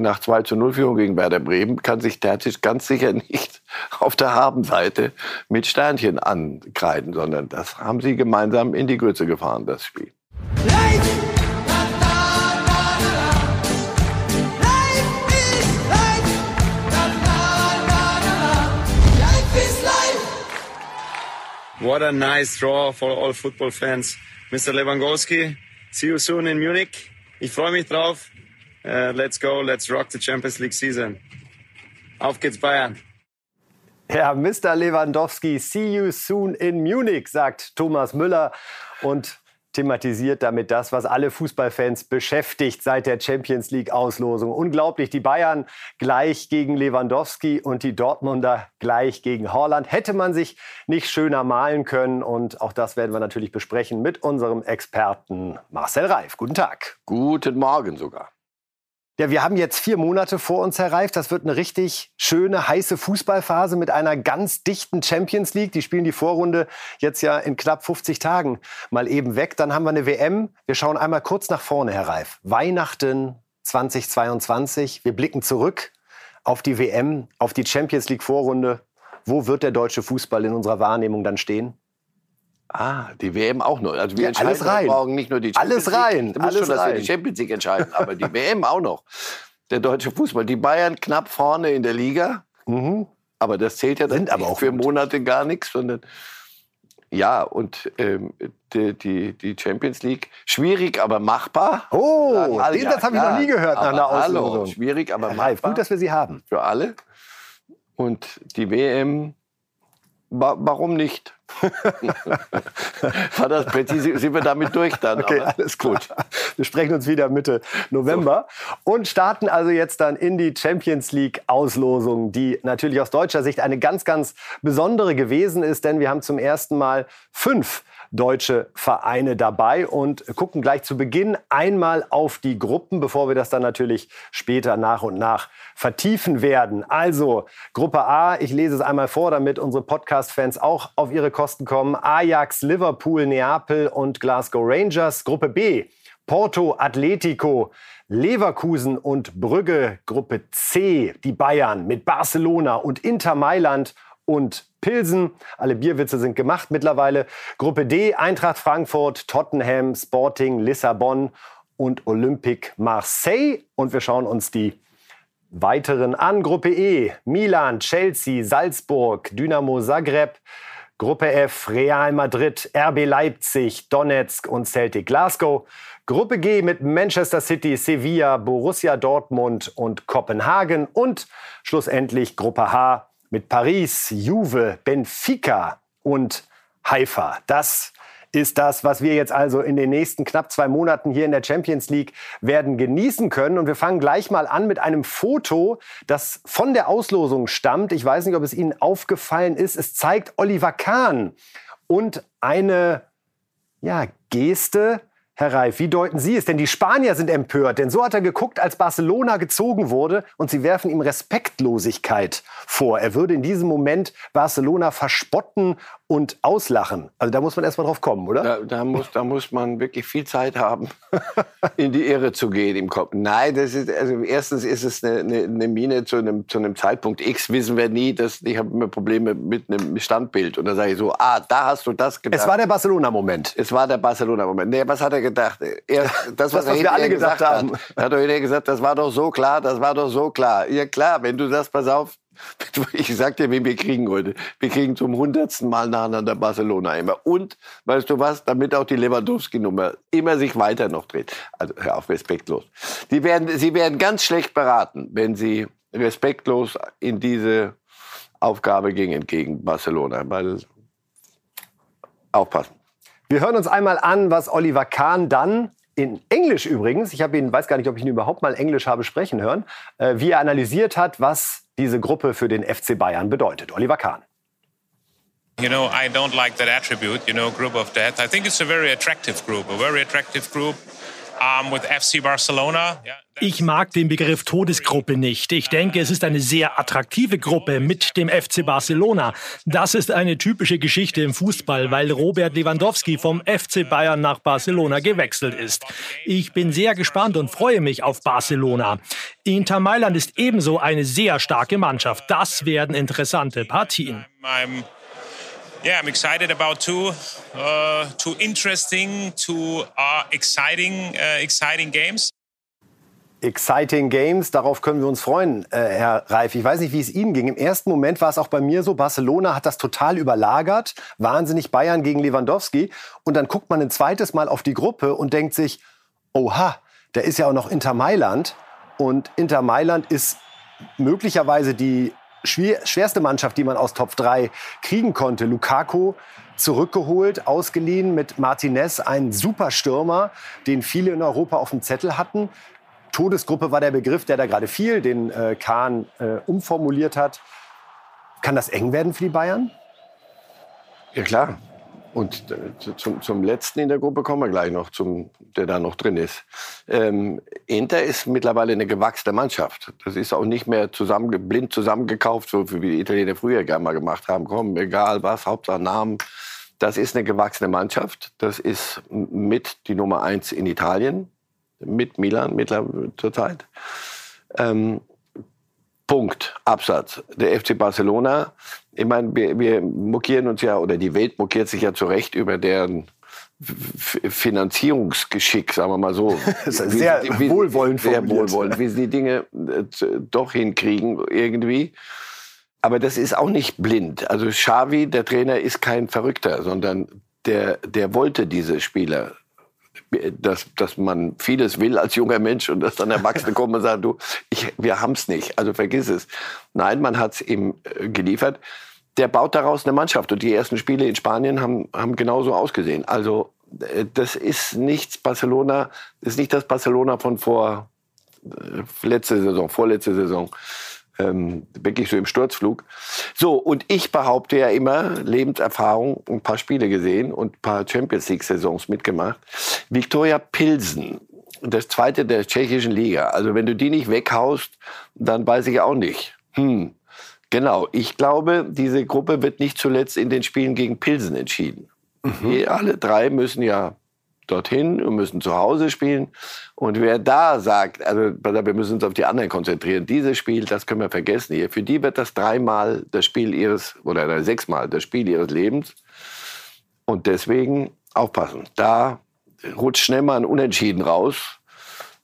nach 2 zu 0 Führung gegen Werder Bremen kann sich Terzic ganz sicher nicht auf der Habenseite mit Sternchen ankreiden, sondern das haben sie gemeinsam in die Grütze gefahren, das Spiel. What a nice draw for all football fans. Mr. Lewandowski, see you soon in Munich. Ich freue mich drauf. Uh, let's go, let's rock the Champions League season. Auf geht's Bayern. Ja, Mr. Lewandowski, see you soon in Munich, sagt Thomas Müller und thematisiert damit das, was alle Fußballfans beschäftigt seit der Champions League-Auslosung. Unglaublich, die Bayern gleich gegen Lewandowski und die Dortmunder gleich gegen Holland. Hätte man sich nicht schöner malen können und auch das werden wir natürlich besprechen mit unserem Experten Marcel Reif. Guten Tag. Guten Morgen sogar. Ja, wir haben jetzt vier Monate vor uns, Herr Reif. Das wird eine richtig schöne, heiße Fußballphase mit einer ganz dichten Champions League. Die spielen die Vorrunde jetzt ja in knapp 50 Tagen mal eben weg. Dann haben wir eine WM. Wir schauen einmal kurz nach vorne, Herr Reif. Weihnachten 2022. Wir blicken zurück auf die WM, auf die Champions League Vorrunde. Wo wird der deutsche Fußball in unserer Wahrnehmung dann stehen? Ah, die WM auch noch. Also wir Ja, entscheiden rein. morgen nicht nur die Champions Alles rein, League. Du musst alles schon, dass wir rein. die Champions League entscheiden, aber die WM auch noch. Der deutsche Fußball. Die Bayern knapp vorne in der Liga. Mhm. Aber das zählt ja dann aber auch für gut. Monate gar nichts, sondern ja, und ähm, die, die, die Champions League, schwierig, aber machbar. Oh, Sagen alle, den Satz habe ich noch nie gehört nach einer hallo, Auslosung. Schwierig, aber Reif, machbar gut, dass wir Sie haben. für alle. Und die WM, wa warum nicht? War das präzise? Sind wir damit durch dann? Okay, aber alles gut. Wir sprechen uns wieder Mitte November und starten also jetzt dann in die Champions League Auslosung, die natürlich aus deutscher Sicht eine ganz, ganz besondere gewesen ist, denn wir haben zum ersten Mal fünf deutsche Vereine dabei und gucken gleich zu Beginn einmal auf die Gruppen, bevor wir das dann natürlich später nach und nach vertiefen werden. Also Gruppe A, ich lese es einmal vor, damit unsere Podcast-Fans auch auf ihre Kosten kommen. Ajax, Liverpool, Neapel und Glasgow Rangers. Gruppe B, Porto, Atletico, Leverkusen und Brügge. Gruppe C, die Bayern mit Barcelona und Inter Mailand und Pilsen. Alle Bierwitze sind gemacht mittlerweile. Gruppe D, Eintracht Frankfurt, Tottenham, Sporting, Lissabon und Olympique Marseille. Und wir schauen uns die weiteren an. Gruppe E, Milan, Chelsea, Salzburg, Dynamo Zagreb. Gruppe F, Real Madrid, RB Leipzig, Donetsk und Celtic Glasgow. Gruppe G mit Manchester City, Sevilla, Borussia Dortmund und Kopenhagen. Und schlussendlich Gruppe H mit Paris, Juve, Benfica und Haifa. Das ist das, was wir jetzt also in den nächsten knapp zwei Monaten hier in der Champions League werden genießen können. Und wir fangen gleich mal an mit einem Foto, das von der Auslosung stammt. Ich weiß nicht, ob es Ihnen aufgefallen ist. Es zeigt Oliver Kahn und eine ja, Geste. Herr Reif, wie deuten Sie es? Denn die Spanier sind empört, denn so hat er geguckt, als Barcelona gezogen wurde und sie werfen ihm Respektlosigkeit vor. Er würde in diesem Moment Barcelona verspotten und auslachen. Also da muss man erst mal drauf kommen, oder? Da, da, muss, da muss man wirklich viel Zeit haben, in die Irre zu gehen im Kopf. Nein, das ist, also erstens ist es eine, eine, eine Mine zu einem, zu einem Zeitpunkt X, wissen wir nie. Dass, ich habe immer Probleme mit einem Standbild. Und da sage ich so, ah, da hast du das gedacht. Es war der Barcelona-Moment. Es war der Barcelona-Moment. Nee, was hat er gedacht? Er, das, was wir hinterher alle gedacht gesagt haben. Hat, er hat doch hinterher gesagt, das war doch so klar, das war doch so klar. Ja klar, wenn du das, pass auf, ich sag dir, wen wir kriegen heute. Wir kriegen zum hundertsten Mal nacheinander Barcelona immer. Und, weißt du was, damit auch die Lewandowski-Nummer immer sich weiter noch dreht. Also hör auf, respektlos. Die werden, sie werden ganz schlecht beraten, wenn sie respektlos in diese Aufgabe gingen gegen Barcelona. Weil, aufpassen. Wir hören uns einmal an, was Oliver Kahn dann in Englisch übrigens, ich habe ihn, weiß gar nicht, ob ich ihn überhaupt mal Englisch habe sprechen hören, äh, wie er analysiert hat, was diese Gruppe für den FC Bayern bedeutet. Oliver Kahn. You know, I don't like that attribute, you know, group of death. I think it's a very attractive group, a very attractive group. Ich mag den Begriff Todesgruppe nicht. Ich denke, es ist eine sehr attraktive Gruppe mit dem FC Barcelona. Das ist eine typische Geschichte im Fußball, weil Robert Lewandowski vom FC Bayern nach Barcelona gewechselt ist. Ich bin sehr gespannt und freue mich auf Barcelona. Inter Mailand ist ebenso eine sehr starke Mannschaft. Das werden interessante Partien. Yeah, I'm excited about two, uh, two interesting, two uh, exciting, uh, exciting games. Exciting Games, darauf können wir uns freuen, äh, Herr Reif. Ich weiß nicht, wie es Ihnen ging. Im ersten Moment war es auch bei mir so, Barcelona hat das total überlagert, wahnsinnig Bayern gegen Lewandowski. Und dann guckt man ein zweites Mal auf die Gruppe und denkt sich, oha, da ist ja auch noch Inter Mailand. Und Inter Mailand ist möglicherweise die schwerste Mannschaft, die man aus Top 3 kriegen konnte. Lukaku zurückgeholt, ausgeliehen mit Martinez, ein super Stürmer, den viele in Europa auf dem Zettel hatten. Todesgruppe war der Begriff, der da gerade fiel, den äh, Kahn äh, umformuliert hat. Kann das eng werden für die Bayern? Ja, klar. Und zum, zum letzten in der Gruppe kommen wir gleich noch, zum, der da noch drin ist. Ähm, Inter ist mittlerweile eine gewachsene Mannschaft. Das ist auch nicht mehr zusammen, blind zusammengekauft, so wie die Italiener früher gerne mal gemacht haben. Komm, egal was, Hauptsache Namen. Das ist eine gewachsene Mannschaft. Das ist mit die Nummer eins in Italien mit Milan mittlerweile zurzeit. Ähm, Punkt, Absatz. Der FC Barcelona, ich meine, wir, wir mokieren uns ja, oder die Welt mokiert sich ja zu Recht über deren Finanzierungsgeschick, sagen wir mal so. sehr wie, wohlwollend Sehr wohlwollend, wie sie die Dinge äh, doch hinkriegen irgendwie. Aber das ist auch nicht blind. Also Xavi, der Trainer, ist kein Verrückter, sondern der, der wollte diese Spieler dass, dass man vieles will als junger Mensch und dass dann Erwachsene kommen und sagen, du, ich, wir es nicht, also vergiss es. Nein, man hat es ihm äh, geliefert. Der baut daraus eine Mannschaft und die ersten Spiele in Spanien haben, haben genauso ausgesehen. Also äh, das ist nichts Barcelona, das ist nicht das Barcelona von vor äh, letzte Saison, vorletzte Saison ähm, wirklich so im Sturzflug. So, und ich behaupte ja immer, Lebenserfahrung, ein paar Spiele gesehen und ein paar Champions League-Saisons mitgemacht. Viktoria Pilsen, das zweite der tschechischen Liga. Also wenn du die nicht weghaust, dann weiß ich auch nicht. Hm. Genau, ich glaube, diese Gruppe wird nicht zuletzt in den Spielen gegen Pilsen entschieden. Mhm. Alle drei müssen ja dorthin und müssen zu Hause spielen. Und wer da sagt, also wir müssen uns auf die anderen konzentrieren, dieses Spiel, das können wir vergessen hier. Für die wird das dreimal das Spiel ihres, oder sechsmal das Spiel ihres Lebens. Und deswegen aufpassen. Da rutscht schnell mal ein Unentschieden raus.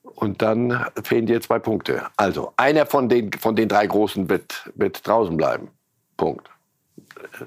Und dann fehlen dir zwei Punkte. Also, einer von den, von den drei Großen wird, wird draußen bleiben. Punkt.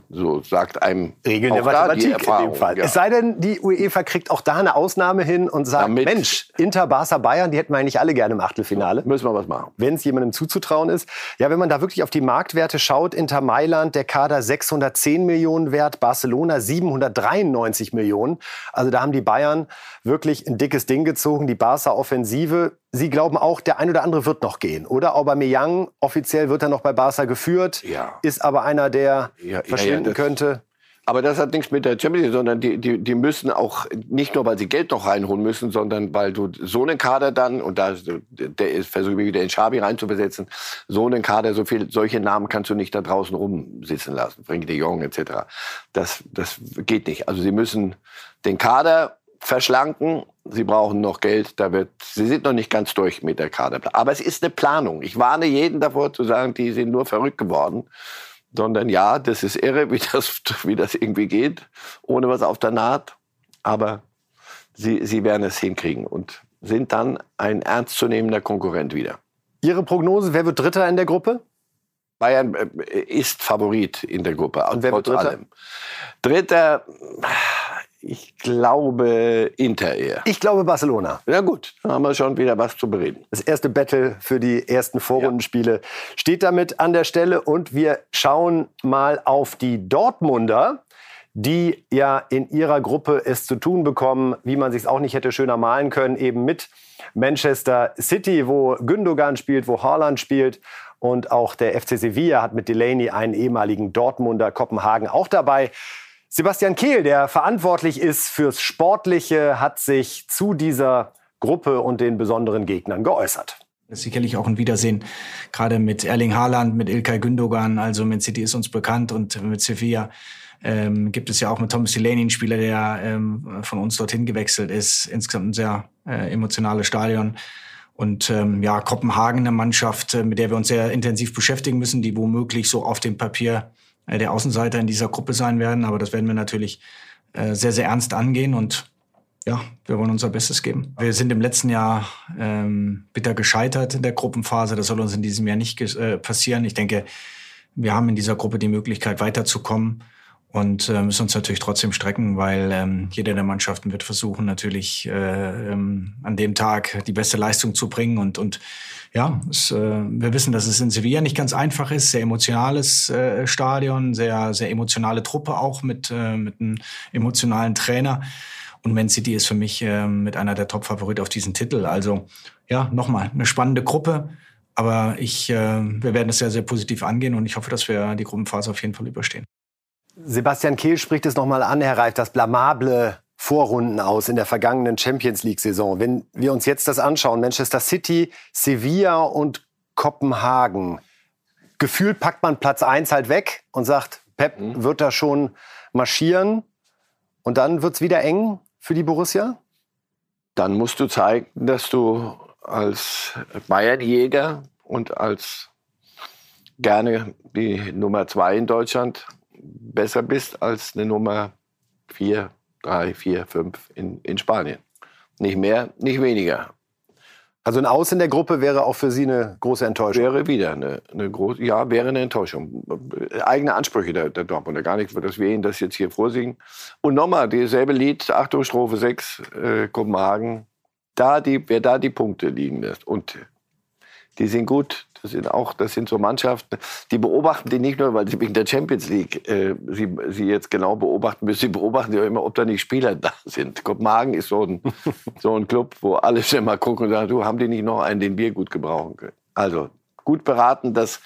So sagt einem Regeln der Mathematik in dem Fall. Ja. Es sei denn, die UEFA kriegt auch da eine Ausnahme hin und sagt, Damit Mensch, Inter, Barca, Bayern, die hätten wir eigentlich alle gerne im Achtelfinale. Müssen wir was machen. Wenn es jemandem zuzutrauen ist. Ja, wenn man da wirklich auf die Marktwerte schaut, Inter Mailand, der Kader 610 Millionen wert, Barcelona 793 Millionen. Also da haben die Bayern wirklich ein dickes Ding gezogen. Die Barca-Offensive Sie glauben auch, der ein oder andere wird noch gehen, oder? Aubameyang, offiziell wird er noch bei Barca geführt, ja. ist aber einer, der ja, verschwinden ja, könnte. Aber das hat nichts mit der Champions League, sondern die, die, die müssen auch, nicht nur weil sie Geld noch reinholen müssen, sondern weil du so einen Kader dann, und da versuche ich wieder den Schabi reinzubesetzen, so einen Kader, so viel, solche Namen kannst du nicht da draußen rumsitzen lassen, Frenkie de Jong etc. Das, das geht nicht. Also sie müssen den Kader verschlanken. Sie brauchen noch Geld. Da wird, Sie sind noch nicht ganz durch mit der Kaderplanung. Aber es ist eine Planung. Ich warne jeden davor zu sagen, die sind nur verrückt geworden. Sondern ja, das ist irre, wie das, wie das irgendwie geht, ohne was auf der Naht. Aber sie, sie werden es hinkriegen und sind dann ein ernstzunehmender Konkurrent wieder. Ihre Prognose, wer wird Dritter in der Gruppe? Bayern äh, ist Favorit in der Gruppe. Und wer wird Dritter? Allem. Dritter, ich glaube Inter eher. Ich glaube Barcelona. Ja gut, dann haben wir schon wieder was zu bereden. Das erste Battle für die ersten Vorrundenspiele ja. steht damit an der Stelle und wir schauen mal auf die Dortmunder, die ja in ihrer Gruppe es zu tun bekommen, wie man sich auch nicht hätte schöner malen können, eben mit Manchester City, wo Gündogan spielt, wo Haaland spielt und auch der FC Sevilla hat mit Delaney einen ehemaligen Dortmunder Kopenhagen auch dabei. Sebastian Kehl, der verantwortlich ist fürs Sportliche, hat sich zu dieser Gruppe und den besonderen Gegnern geäußert. Das ist sicherlich auch ein Wiedersehen, gerade mit Erling Haaland, mit Ilkay Gündogan. Also Man City ist uns bekannt und mit Sevilla ähm, gibt es ja auch mit Thomas Delaney einen Spieler, der ähm, von uns dorthin gewechselt ist. Insgesamt ein sehr äh, emotionales Stadion. Und ähm, ja, Kopenhagen, eine Mannschaft, äh, mit der wir uns sehr intensiv beschäftigen müssen, die womöglich so auf dem Papier der Außenseiter in dieser Gruppe sein werden. Aber das werden wir natürlich äh, sehr, sehr ernst angehen und ja, wir wollen unser Bestes geben. Wir sind im letzten Jahr ähm, bitter gescheitert in der Gruppenphase. Das soll uns in diesem Jahr nicht äh, passieren. Ich denke, wir haben in dieser Gruppe die Möglichkeit weiterzukommen und äh, müssen uns natürlich trotzdem strecken, weil ähm, jede der Mannschaften wird versuchen, natürlich äh, ähm, an dem Tag die beste Leistung zu bringen. Und, und ja, es, äh, wir wissen, dass es in Sevilla nicht ganz einfach ist, sehr emotionales äh, Stadion, sehr, sehr emotionale Truppe auch mit, äh, mit einem emotionalen Trainer. Und Man City ist für mich äh, mit einer der Top-Favoriten auf diesen Titel. Also ja, nochmal eine spannende Gruppe. Aber ich, äh, wir werden es sehr, sehr positiv angehen und ich hoffe, dass wir die Gruppenphase auf jeden Fall überstehen. Sebastian Kehl spricht es nochmal an, Herr Reif, das blamable Vorrunden aus in der vergangenen Champions League-Saison. Wenn wir uns jetzt das anschauen, Manchester City, Sevilla und Kopenhagen, gefühlt packt man Platz 1 halt weg und sagt, Pep mhm. wird da schon marschieren und dann wird es wieder eng für die Borussia? Dann musst du zeigen, dass du als Bayernjäger und als gerne die Nummer 2 in Deutschland besser bist als eine Nummer 4, 3, 4, 5 in, in Spanien. Nicht mehr, nicht weniger. Also ein Aus in der Gruppe wäre auch für Sie eine große Enttäuschung? Wäre wieder eine, eine große, ja, wäre eine Enttäuschung. Eigene Ansprüche der, der Dortmunder, gar nicht, dass wir Ihnen das jetzt hier vorsingen. Und nochmal, dieselbe Lied, Achtung, Strophe 6, äh, Kopenhagen, da die, wer da die Punkte liegen lässt. Und die sind gut. Das sind auch, das sind so Mannschaften, die beobachten die nicht nur, weil sie wegen der Champions League äh, sie, sie jetzt genau beobachten müssen. Sie beobachten ja immer, ob da nicht Spieler da sind. Kopenhagen ist so ein, so ein Club, wo alle schon mal gucken und sagen, du, haben die nicht noch einen, den wir gut gebrauchen können? Also gut beraten, das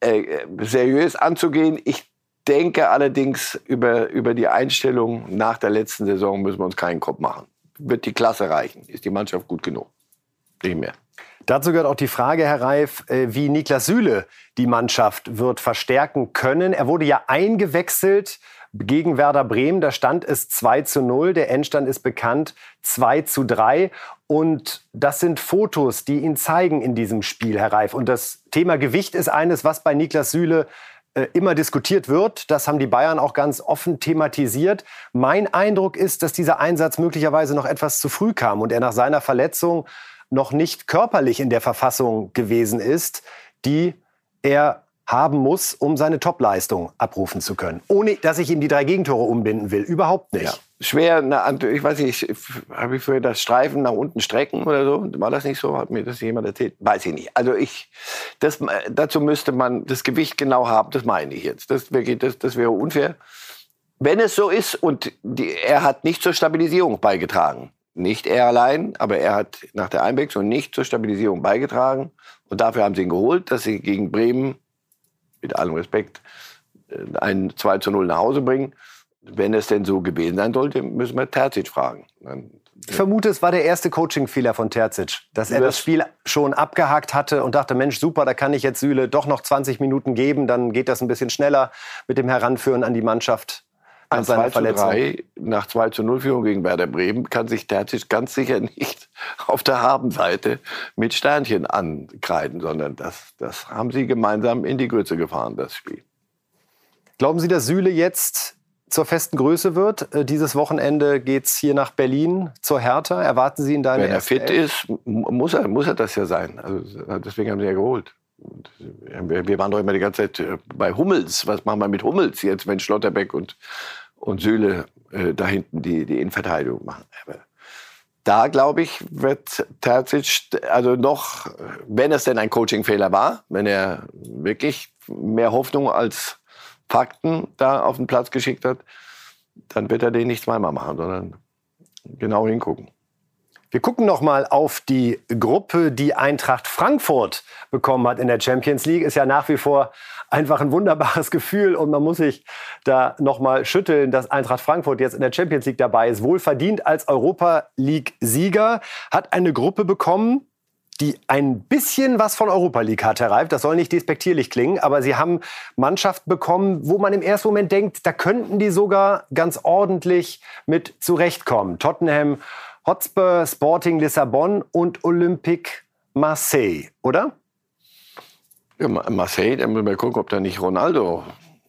äh, seriös anzugehen. Ich denke allerdings, über, über die Einstellung nach der letzten Saison müssen wir uns keinen Kopf machen. Wird die Klasse reichen? Ist die Mannschaft gut genug? Nicht mehr. Dazu gehört auch die Frage, Herr Reif, äh, wie Niklas Süle die Mannschaft wird verstärken können. Er wurde ja eingewechselt gegen Werder Bremen. Da stand es 2 zu 0. Der Endstand ist bekannt 2 zu 3. Und das sind Fotos, die ihn zeigen in diesem Spiel, Herr Reif. Und das Thema Gewicht ist eines, was bei Niklas Süle äh, immer diskutiert wird. Das haben die Bayern auch ganz offen thematisiert. Mein Eindruck ist, dass dieser Einsatz möglicherweise noch etwas zu früh kam und er nach seiner Verletzung noch nicht körperlich in der Verfassung gewesen ist, die er haben muss, um seine Topleistung abrufen zu können. Ohne, dass ich ihm die drei Gegentore umbinden will. Überhaupt nicht. Ja. Schwer, na, ich weiß nicht, habe ich für das Streifen nach unten strecken oder so? War das nicht so? Hat mir das jemand erzählt? Weiß ich nicht. Also ich, das, dazu müsste man das Gewicht genau haben, das meine ich jetzt. Das, das, das wäre unfair. Wenn es so ist und die, er hat nicht zur Stabilisierung beigetragen, nicht er allein, aber er hat nach der Einwechslung nicht zur Stabilisierung beigetragen. Und dafür haben sie ihn geholt, dass sie gegen Bremen, mit allem Respekt, äh, ein 2 zu 0 nach Hause bringen. Wenn es denn so gewesen sein sollte, müssen wir Terzic fragen. ich vermute, es war der erste Coaching-Fehler von Terzic, dass er das, das Spiel schon abgehakt hatte und dachte, Mensch, super, da kann ich jetzt Süle doch noch 20 Minuten geben, dann geht das ein bisschen schneller mit dem Heranführen an die Mannschaft. Ein 2 zu 3 nach 2 zu 0 Führung gegen Werder Bremen kann sich Terzic ganz sicher nicht auf der Habenseite mit Sternchen ankreiden, sondern das, das haben sie gemeinsam in die Grütze gefahren, das Spiel. Glauben Sie, dass Süle jetzt zur festen Größe wird? Äh, dieses Wochenende geht es hier nach Berlin zur Hertha. Erwarten Sie ihn da in Wenn er fit ist, muss er, muss er das ja sein. Also deswegen haben sie ja geholt. Wir waren doch immer die ganze Zeit äh, bei Hummels. Was machen wir mit Hummels jetzt, wenn Schlotterbeck und, und Süle äh, da hinten die, die Innenverteidigung machen? Aber da, glaube ich, wird Terzic, also noch, wenn es denn ein Coachingfehler war, wenn er wirklich mehr Hoffnung als Fakten da auf den Platz geschickt hat, dann wird er den nicht zweimal machen, sondern genau hingucken. Wir gucken noch mal auf die Gruppe, die Eintracht Frankfurt bekommen hat in der Champions League. Ist ja nach wie vor einfach ein wunderbares Gefühl und man muss sich da noch mal schütteln, dass Eintracht Frankfurt jetzt in der Champions League dabei ist. Wohlverdient als Europa League Sieger hat eine Gruppe bekommen, die ein bisschen was von Europa League hat, Herr Reif. Das soll nicht despektierlich klingen, aber sie haben Mannschaften bekommen, wo man im ersten Moment denkt, da könnten die sogar ganz ordentlich mit zurechtkommen. Tottenham Hotspur, Sporting Lissabon und Olympique Marseille, oder? Ja, Marseille, da müssen wir gucken, ob da nicht Ronaldo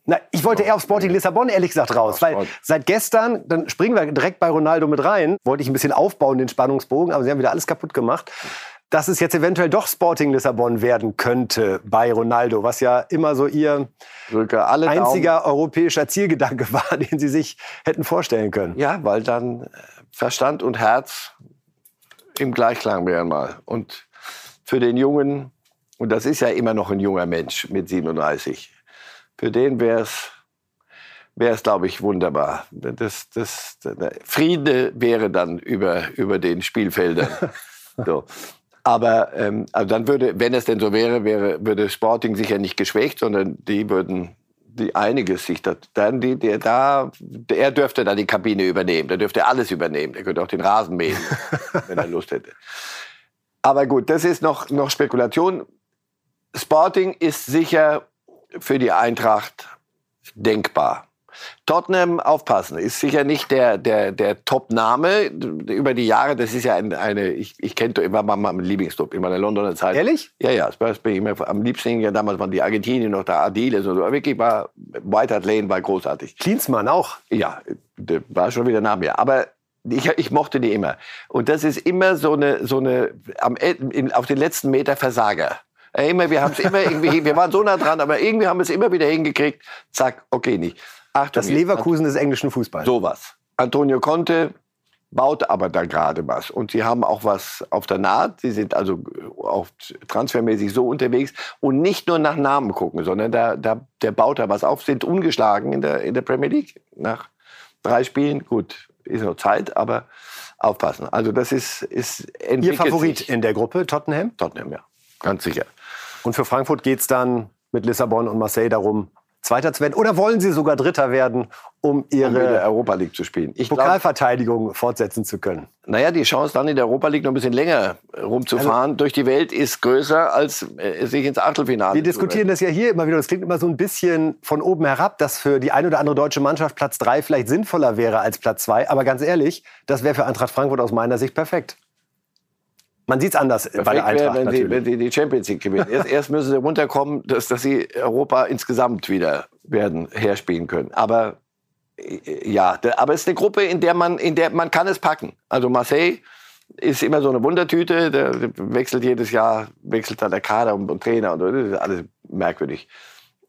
na, ich wollte eher auf Sporting Lissabon ehrlich gesagt raus, weil seit gestern, dann springen wir direkt bei Ronaldo mit rein, wollte ich ein bisschen aufbauen, den Spannungsbogen, aber sie haben wieder alles kaputt gemacht dass es jetzt eventuell doch Sporting Lissabon werden könnte bei Ronaldo, was ja immer so ihr einziger europäischer Zielgedanke war, den sie sich hätten vorstellen können. Ja, weil dann äh, Verstand und Herz im Gleichklang wären mal. Und für den Jungen, und das ist ja immer noch ein junger Mensch mit 37, für den wäre es wäre es, glaube ich, wunderbar. Das, das, Friede wäre dann über, über den Spielfeldern. So. Aber ähm, also dann würde, wenn es denn so wäre, wäre, würde Sporting sicher nicht geschwächt, sondern die würden die einiges sich da, dann die, der da, er dürfte dann die Kabine übernehmen, der dürfte alles übernehmen, er könnte auch den Rasen mähen, wenn er Lust hätte. Aber gut, das ist noch, noch Spekulation. Sporting ist sicher für die Eintracht denkbar. Tottenham, aufpassen, ist sicher nicht der, der, der Top-Name über die Jahre. Das ist ja ein, eine, ich, ich kenne immer mal mein Lieblingsclub in meiner Londoner Zeit. Ehrlich? Ja, ja, das bin ich immer am liebsten. Ja, damals waren die Argentinier noch da, Adiles und so. Aber wirklich war, White Hart Lane war großartig. Klinsmann auch? Ja, war schon wieder nach mir. Aber ich, ich, mochte die immer. Und das ist immer so eine, so eine am, in, auf den letzten Meter Versager. Immer, wir haben es immer irgendwie, wir waren so nah dran, aber irgendwie haben wir es immer wieder hingekriegt. Zack, okay, nicht. Achtung, das Leverkusen des englischen Fußballs. Sowas. Antonio Conte baut aber da gerade was. Und sie haben auch was auf der Naht. Sie sind also auch transfermäßig so unterwegs und nicht nur nach Namen gucken, sondern da, da, der baut da was auf, sind ungeschlagen in der, in der Premier League. Nach drei Spielen, gut, ist noch Zeit, aber aufpassen. Also das ist, ist Ihr Favorit sich. in der Gruppe, Tottenham? Tottenham, ja, ganz sicher. Und für Frankfurt geht es dann mit Lissabon und Marseille darum, Zweiter zu werden? Oder wollen Sie sogar Dritter werden, um Ihre Europa League zu spielen? Ich Pokalverteidigung glaub, fortsetzen zu können? Naja, die Chance dann in der Europa League noch ein bisschen länger rumzufahren also, durch die Welt ist größer, als äh, sich ins Achtelfinale Wir diskutieren das ja hier immer wieder. Das klingt immer so ein bisschen von oben herab, dass für die eine oder andere deutsche Mannschaft Platz drei vielleicht sinnvoller wäre als Platz zwei. Aber ganz ehrlich, das wäre für Eintracht Frankfurt aus meiner Sicht perfekt. Man sieht es anders Perfekt bei der Eintracht wär, wenn, sie, wenn sie die Champions League gewinnen. Erst, erst müssen sie runterkommen, dass, dass sie Europa insgesamt wieder werden herspielen können. Aber äh, ja, aber es ist eine Gruppe, in der man, in der man kann es packen. Also Marseille ist immer so eine Wundertüte. Der wechselt jedes Jahr, wechselt da der Kader und, und Trainer und das ist alles merkwürdig.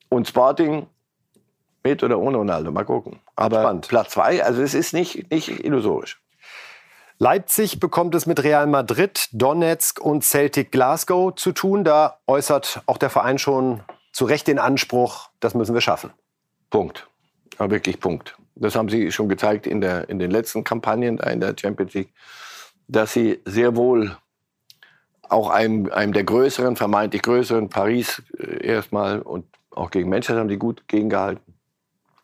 Und Sporting mit oder ohne Ronaldo, mal gucken. Aber Spannend. Platz zwei, also es ist nicht, nicht illusorisch. Leipzig bekommt es mit Real Madrid, Donetsk und Celtic Glasgow zu tun. Da äußert auch der Verein schon zu Recht den Anspruch, das müssen wir schaffen. Punkt. Ja, wirklich Punkt. Das haben sie schon gezeigt in, der, in den letzten Kampagnen in der Champions League, dass sie sehr wohl auch einem, einem der größeren, vermeintlich größeren, Paris äh, erstmal und auch gegen Manchester haben sie gut gegengehalten.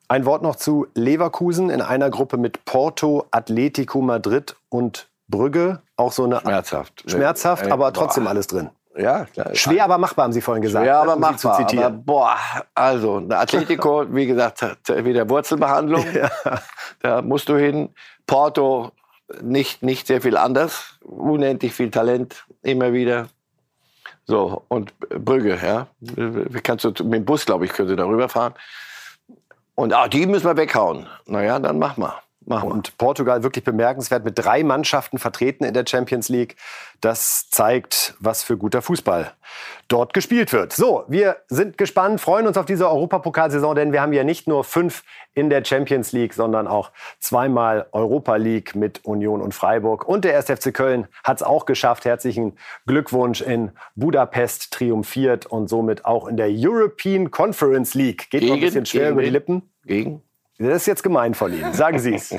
Ein Wort noch zu Leverkusen in einer Gruppe mit Porto, Atletico Madrid und Brügge. Auch so eine schmerzhaft, schmerzhaft, aber trotzdem alles drin. Ja, klar. Schwer, aber machbar, haben Sie vorhin gesagt. Schwer, aber machbar. Aber, boah, also Atletico, wie gesagt, wieder Wurzelbehandlung. Ja. Da musst du hin. Porto, nicht, nicht sehr viel anders. Unendlich viel Talent, immer wieder. So, und Brügge, ja. Kannst du, mit dem Bus, glaube ich, könnte darüber fahren. Und ah, die müssen wir weghauen. Naja, dann mach mal. Machen. Und Portugal wirklich bemerkenswert mit drei Mannschaften vertreten in der Champions League. Das zeigt, was für guter Fußball dort gespielt wird. So, wir sind gespannt, freuen uns auf diese Europapokalsaison, denn wir haben ja nicht nur fünf in der Champions League, sondern auch zweimal Europa League mit Union und Freiburg. Und der 1. FC Köln hat es auch geschafft. Herzlichen Glückwunsch in Budapest triumphiert und somit auch in der European Conference League. Geht gegen, noch ein bisschen schwer über die Lippen. Gegen das ist jetzt gemein von Ihnen. Sagen Sie es.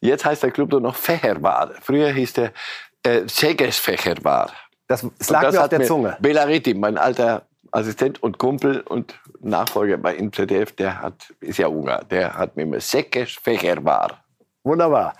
Jetzt heißt der Club nur noch Feherbade. Früher hieß der äh, war. Das, das lag das mir auf der mir Zunge. Belariti, mein alter Assistent und Kumpel und Nachfolger bei im ZDF, der hat, ist ja Ungar, der hat mir immer Seggesfächer war. Wunderbar.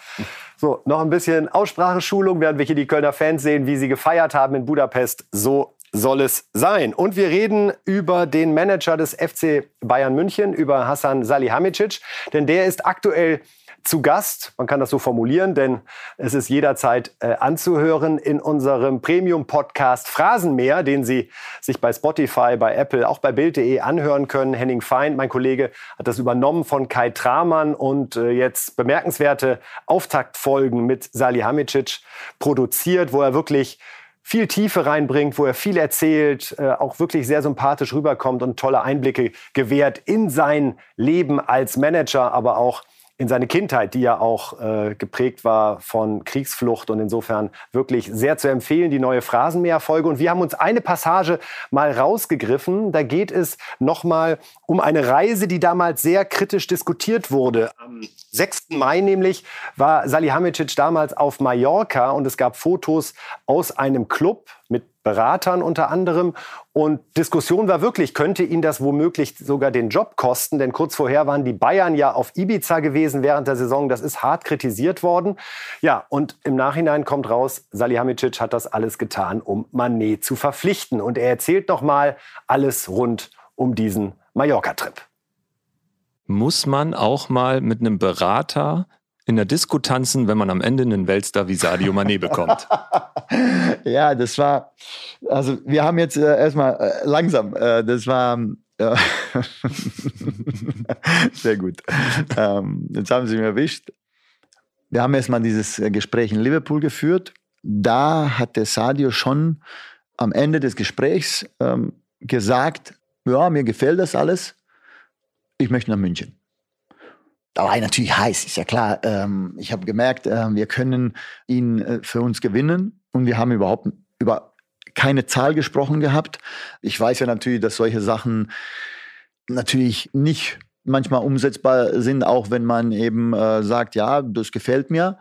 So, noch ein bisschen Ausspracheschulung, während wir hier die Kölner Fans sehen, wie sie gefeiert haben in Budapest. So soll es sein. Und wir reden über den Manager des FC Bayern München, über Hassan Salihamidzic, denn der ist aktuell zu Gast. Man kann das so formulieren, denn es ist jederzeit äh, anzuhören in unserem Premium-Podcast Phrasenmeer, den Sie sich bei Spotify, bei Apple, auch bei Bild.de anhören können. Henning Feind, mein Kollege, hat das übernommen von Kai Tramann und äh, jetzt bemerkenswerte Auftaktfolgen mit Salihamidzic produziert, wo er wirklich viel Tiefe reinbringt, wo er viel erzählt, äh, auch wirklich sehr sympathisch rüberkommt und tolle Einblicke gewährt in sein Leben als Manager, aber auch in seine Kindheit, die ja auch äh, geprägt war von Kriegsflucht und insofern wirklich sehr zu empfehlen, die neue Phrasenmäher-Folge. Und wir haben uns eine Passage mal rausgegriffen. Da geht es nochmal um eine Reise, die damals sehr kritisch diskutiert wurde. Am 6. Mai nämlich war Salihamidzic damals auf Mallorca und es gab Fotos aus einem Club mit Beratern unter anderem. Und Diskussion war wirklich, könnte ihn das womöglich sogar den Job kosten? Denn kurz vorher waren die Bayern ja auf Ibiza gewesen während der Saison. Das ist hart kritisiert worden. Ja, und im Nachhinein kommt raus, Salihamidzic hat das alles getan, um Manet zu verpflichten. Und er erzählt noch mal alles rund um diesen Mallorca-Trip. Muss man auch mal mit einem Berater in der Disco tanzen, wenn man am Ende einen Weltstar wie Sadio Mané bekommt? ja, das war, also wir haben jetzt äh, erstmal äh, langsam, äh, das war äh, sehr gut. Ähm, jetzt haben Sie mich erwischt. Wir haben erstmal dieses äh, Gespräch in Liverpool geführt. Da hat der Sadio schon am Ende des Gesprächs ähm, gesagt, ja, mir gefällt das alles, ich möchte nach München da war ich natürlich heiß, ist ja klar. Ähm, ich habe gemerkt, äh, wir können ihn äh, für uns gewinnen und wir haben überhaupt über keine Zahl gesprochen gehabt. Ich weiß ja natürlich, dass solche Sachen natürlich nicht manchmal umsetzbar sind, auch wenn man eben äh, sagt, ja, das gefällt mir.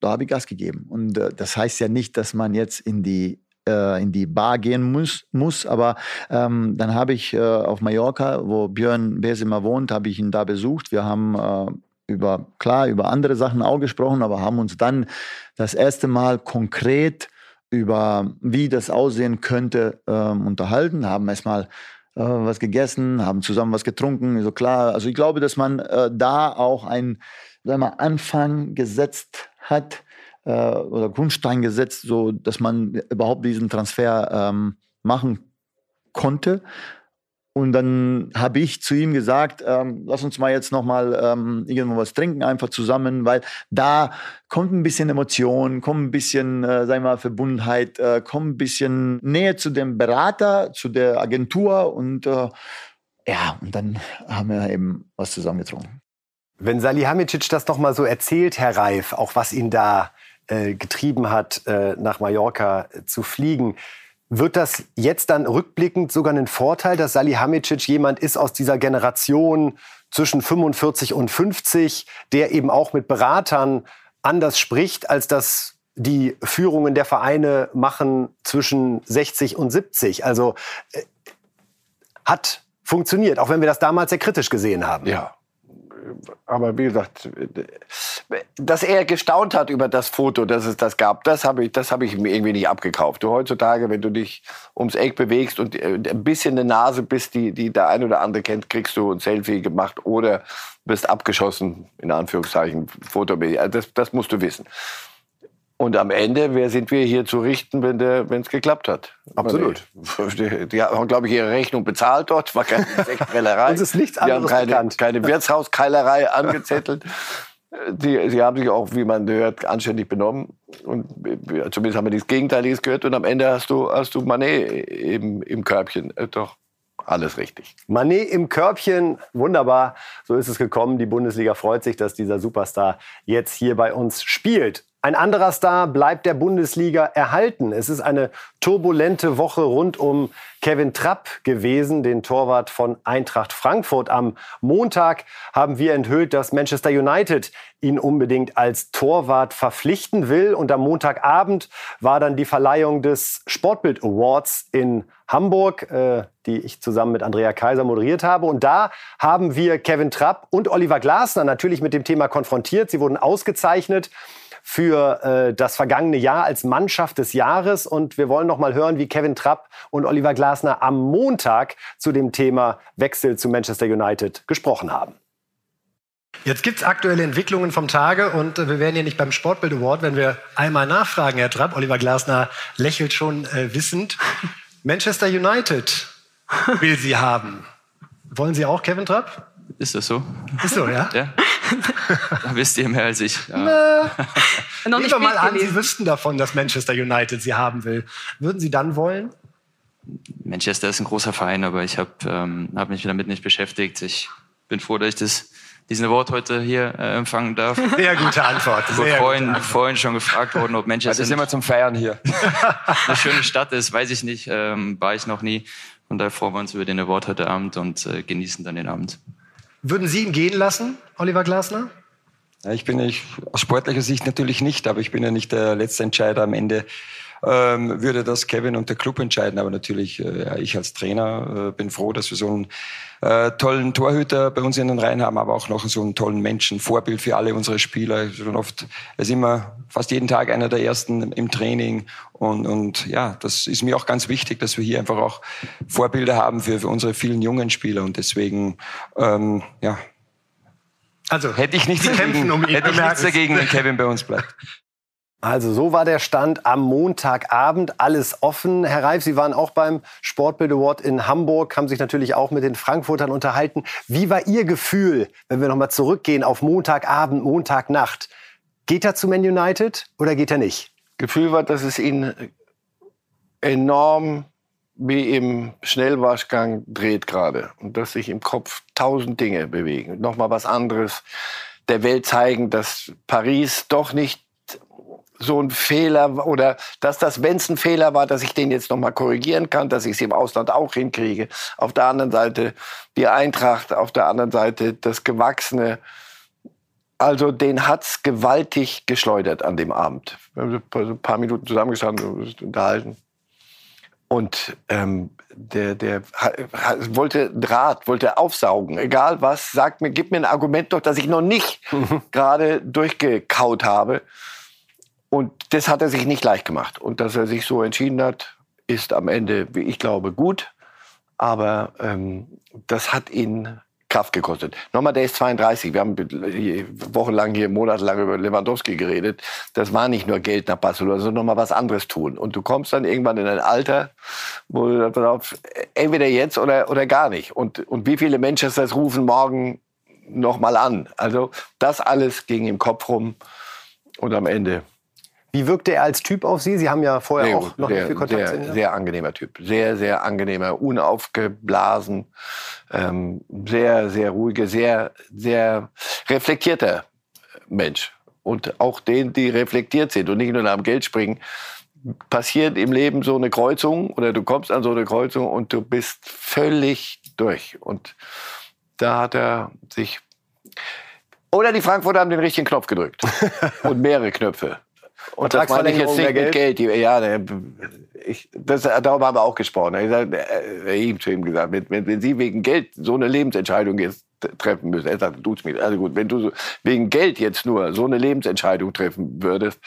Da habe ich Gas gegeben. Und äh, das heißt ja nicht, dass man jetzt in die äh, in die Bar gehen muss, muss aber ähm, dann habe ich äh, auf Mallorca, wo Björn Besimer wohnt, habe ich ihn da besucht. Wir haben äh, über, klar, über andere Sachen auch gesprochen, aber haben uns dann das erste Mal konkret über wie das aussehen könnte ähm, unterhalten, haben erstmal äh, was gegessen, haben zusammen was getrunken, so klar. Also ich glaube, dass man äh, da auch einen Anfang gesetzt hat, äh, oder Grundstein gesetzt, so dass man überhaupt diesen Transfer ähm, machen konnte. Und dann habe ich zu ihm gesagt, ähm, lass uns mal jetzt noch mal ähm, irgendwo was trinken, einfach zusammen, weil da kommt ein bisschen Emotion, kommt ein bisschen, äh, sagen wir mal, Verbundenheit, äh, kommt ein bisschen Nähe zu dem Berater, zu der Agentur und äh, ja, und dann haben wir eben was zusammen getrunken. Wenn Salihamidzic das noch mal so erzählt, Herr Reif, auch was ihn da äh, getrieben hat, äh, nach Mallorca äh, zu fliegen. Wird das jetzt dann rückblickend sogar ein Vorteil, dass Salihamidzic jemand ist aus dieser Generation zwischen 45 und 50, der eben auch mit Beratern anders spricht, als das die Führungen der Vereine machen zwischen 60 und 70? Also äh, hat funktioniert, auch wenn wir das damals sehr kritisch gesehen haben. Ja, aber wie gesagt, dass er gestaunt hat über das Foto, dass es das gab, das habe ich, das ich mir irgendwie nicht abgekauft. Du heutzutage, wenn du dich ums Eck bewegst und äh, ein bisschen eine Nase bist, die, die der ein oder andere kennt, kriegst du ein Selfie gemacht oder bist abgeschossen, in Anführungszeichen, Foto. Also das, das musst du wissen. Und am Ende, wer sind wir hier zu richten, wenn es geklappt hat? Absolut. Die, die haben, glaube ich, ihre Rechnung bezahlt dort. War keine Sektbrellerei. Uns ist nichts anderes die haben keine, bekannt. keine Wirtshauskeilerei angezettelt. Die, sie haben sich auch, wie man hört, anständig benommen. Und zumindest haben wir nichts Gegenteiliges gehört. Und am Ende hast du, hast du Manet im, im Körbchen. Äh, doch, alles richtig. Manet im Körbchen, wunderbar. So ist es gekommen. Die Bundesliga freut sich, dass dieser Superstar jetzt hier bei uns spielt. Ein anderer Star bleibt der Bundesliga erhalten. Es ist eine turbulente Woche rund um Kevin Trapp gewesen, den Torwart von Eintracht Frankfurt. Am Montag haben wir enthüllt, dass Manchester United ihn unbedingt als Torwart verpflichten will. Und am Montagabend war dann die Verleihung des Sportbild Awards in Hamburg, äh, die ich zusammen mit Andrea Kaiser moderiert habe. Und da haben wir Kevin Trapp und Oliver Glasner natürlich mit dem Thema konfrontiert. Sie wurden ausgezeichnet für äh, das vergangene Jahr als Mannschaft des Jahres. Und wir wollen noch mal hören, wie Kevin Trapp und Oliver Glasner am Montag zu dem Thema Wechsel zu Manchester United gesprochen haben. Jetzt gibt es aktuelle Entwicklungen vom Tage und äh, wir werden hier nicht beim Sportbild Award, wenn wir einmal nachfragen, Herr Trapp. Oliver Glasner lächelt schon äh, wissend. Manchester United will Sie haben. Wollen Sie auch, Kevin Trapp? Ist das so? Ist so, ja? ja. Da wisst ihr mehr als ich. Ja. Noch nicht Nehmen wir mal an, Sie wüssten davon, dass Manchester United Sie haben will. Würden Sie dann wollen? Manchester ist ein großer Verein, aber ich habe ähm, hab mich damit nicht beschäftigt. Ich bin froh, dass ich das, diesen Award heute hier äh, empfangen darf. Sehr gute Antwort. Sehr vorhin, gute Antwort. vorhin schon gefragt worden, ob Manchester das ist immer zum Feiern hier. eine schöne Stadt ist, weiß ich nicht, ähm, war ich noch nie. Von daher freuen wir uns über den Award heute Abend und äh, genießen dann den Abend. Würden Sie ihn gehen lassen, Oliver Glasner? Ja, ich bin ich, aus sportlicher Sicht natürlich nicht, aber ich bin ja nicht der letzte Entscheider am Ende. Ähm, würde das Kevin und der Club entscheiden, aber natürlich äh, ja, ich als Trainer äh, bin froh, dass wir so einen äh, tollen Torhüter bei uns in den Reihen haben, aber auch noch so einen tollen Menschen, Vorbild für alle unsere Spieler. Schon oft, er ist immer fast jeden Tag einer der ersten im Training und, und ja, das ist mir auch ganz wichtig, dass wir hier einfach auch Vorbilder haben für, für unsere vielen jungen Spieler und deswegen ähm, ja. Also hätte ich nichts dagegen, um hätte ich nichts dagegen, wenn Kevin bei uns bleibt. Also so war der Stand am Montagabend, alles offen. Herr Reif, Sie waren auch beim Sportbild Award in Hamburg, haben sich natürlich auch mit den Frankfurtern unterhalten. Wie war Ihr Gefühl, wenn wir nochmal zurückgehen auf Montagabend, Montagnacht? Geht er zu Man United oder geht er nicht? Gefühl war, dass es ihn enorm wie im Schnellwaschgang dreht gerade und dass sich im Kopf tausend Dinge bewegen. Nochmal was anderes der Welt zeigen, dass Paris doch nicht so ein Fehler oder dass das, wenn es ein Fehler war, dass ich den jetzt nochmal korrigieren kann, dass ich es im Ausland auch hinkriege. Auf der anderen Seite die Eintracht, auf der anderen Seite das Gewachsene. Also den hat's gewaltig geschleudert an dem Abend. Wir haben ein paar Minuten zusammengestanden, unterhalten. Und ähm, der, der wollte Draht, wollte aufsaugen, egal was, sagt mir, gib mir ein Argument doch, dass ich noch nicht gerade durchgekaut habe. Und das hat er sich nicht leicht gemacht. Und dass er sich so entschieden hat, ist am Ende, wie ich glaube, gut. Aber ähm, das hat ihn Kraft gekostet. Nochmal, der ist 32. Wir haben wochenlang hier, monatelang über Lewandowski geredet. Das war nicht nur Geld nach Barcelona, sondern nochmal was anderes tun. Und du kommst dann irgendwann in ein Alter, wo du darauf, entweder jetzt oder, oder gar nicht. Und, und wie viele Manchesters rufen morgen nochmal an? Also das alles ging im Kopf rum. Und am Ende wie wirkte er als Typ auf Sie? Sie haben ja vorher sehr, auch noch sehr, viel Kontakt sehr, sehr, sehr angenehmer Typ. Sehr, sehr angenehmer, unaufgeblasen, ähm, sehr, sehr ruhige, sehr, sehr reflektierter Mensch. Und auch denen, die reflektiert sind und nicht nur nach dem Geld springen, passiert im Leben so eine Kreuzung oder du kommst an so eine Kreuzung und du bist völlig durch. Und da hat er sich oder die Frankfurter haben den richtigen Knopf gedrückt. und mehrere Knöpfe. Und das meine ich jetzt nicht mit Geld. Geld. Ja, ich, das, darüber haben wir auch gesprochen. Ich habe ihm zu ihm gesagt, wenn, wenn Sie wegen Geld so eine Lebensentscheidung jetzt treffen müssen, er sagt, tut's mir. Also gut, wenn du wegen Geld jetzt nur so eine Lebensentscheidung treffen würdest,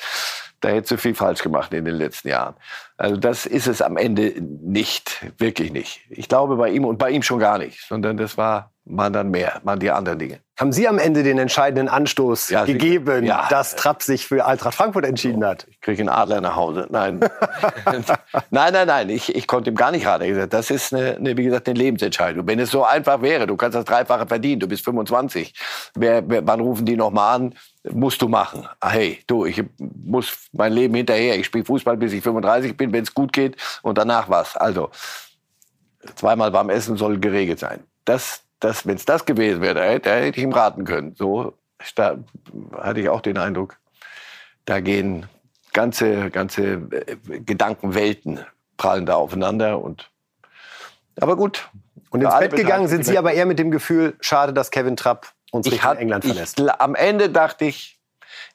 da hättest du viel falsch gemacht in den letzten Jahren. Also das ist es am Ende nicht, wirklich nicht. Ich glaube bei ihm und bei ihm schon gar nicht, sondern das war man dann mehr, man die anderen Dinge. Haben Sie am Ende den entscheidenden Anstoß Ja, Sie- gegeben, ja. dass Trapp sich für Eintracht Frankfurt entschieden hat? Ich kriege einen Adler nach Hause. Nein, nein, nein, nein. Ich, ich konnte ihm gar nicht raten. Ich gesagt, das ist eine, eine, wie gesagt, eine Lebensentscheidung. Wenn es so einfach wäre, du kannst das Dreifache verdienen, du bist 25. Wer, wer, wann rufen die noch mal an? Musst du machen. Ah, hey, du, ich muss mein Leben hinterher. Ich spiele Fußball, bis ich 35 bin, wenn es gut geht und danach was. Also zweimal warm essen soll geregelt sein. Das, das, wenn es das gewesen wäre, da hätte, da hätte ich ihm raten können. So da hatte ich auch den Eindruck, da gehen ganze, ganze äh, Gedankenwelten prallen da aufeinander. Und, aber gut. Und ins Bett gegangen sind Sie aber eher mit dem Gefühl, schade, dass Kevin Trapp uns ich Richtung England verlässt. Ich, am Ende dachte ich,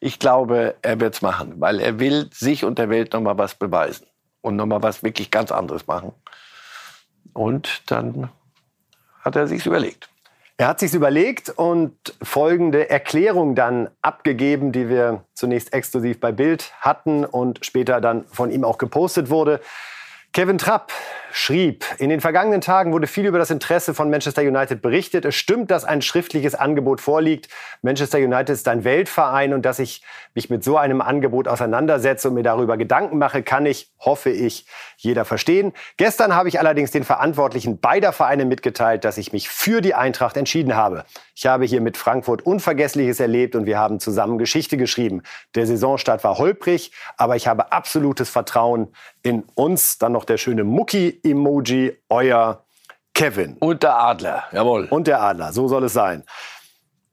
ich glaube, er wird es machen, weil er will sich und der Welt noch mal was beweisen und noch mal was wirklich ganz anderes machen. Und dann hat er sich's überlegt. Er hat sich's überlegt und folgende Erklärung dann abgegeben, die wir zunächst exklusiv bei Bild hatten und später dann von ihm auch gepostet wurde. Kevin Trapp schrieb, in den vergangenen Tagen wurde viel über das Interesse von Manchester United berichtet. Es stimmt, dass ein schriftliches Angebot vorliegt. Manchester United ist ein Weltverein und dass ich mich mit so einem Angebot auseinandersetze und mir darüber Gedanken mache, kann ich, hoffe ich, jeder verstehen. Gestern habe ich allerdings den Verantwortlichen beider Vereine mitgeteilt, dass ich mich für die Eintracht entschieden habe. Ich habe hier mit Frankfurt Unvergessliches erlebt und wir haben zusammen Geschichte geschrieben. Der Saisonstart war holprig, aber ich habe absolutes Vertrauen in uns. Dann noch der schöne Mucki-Emoji, euer Kevin. Und der Adler, jawohl. Und der Adler, so soll es sein.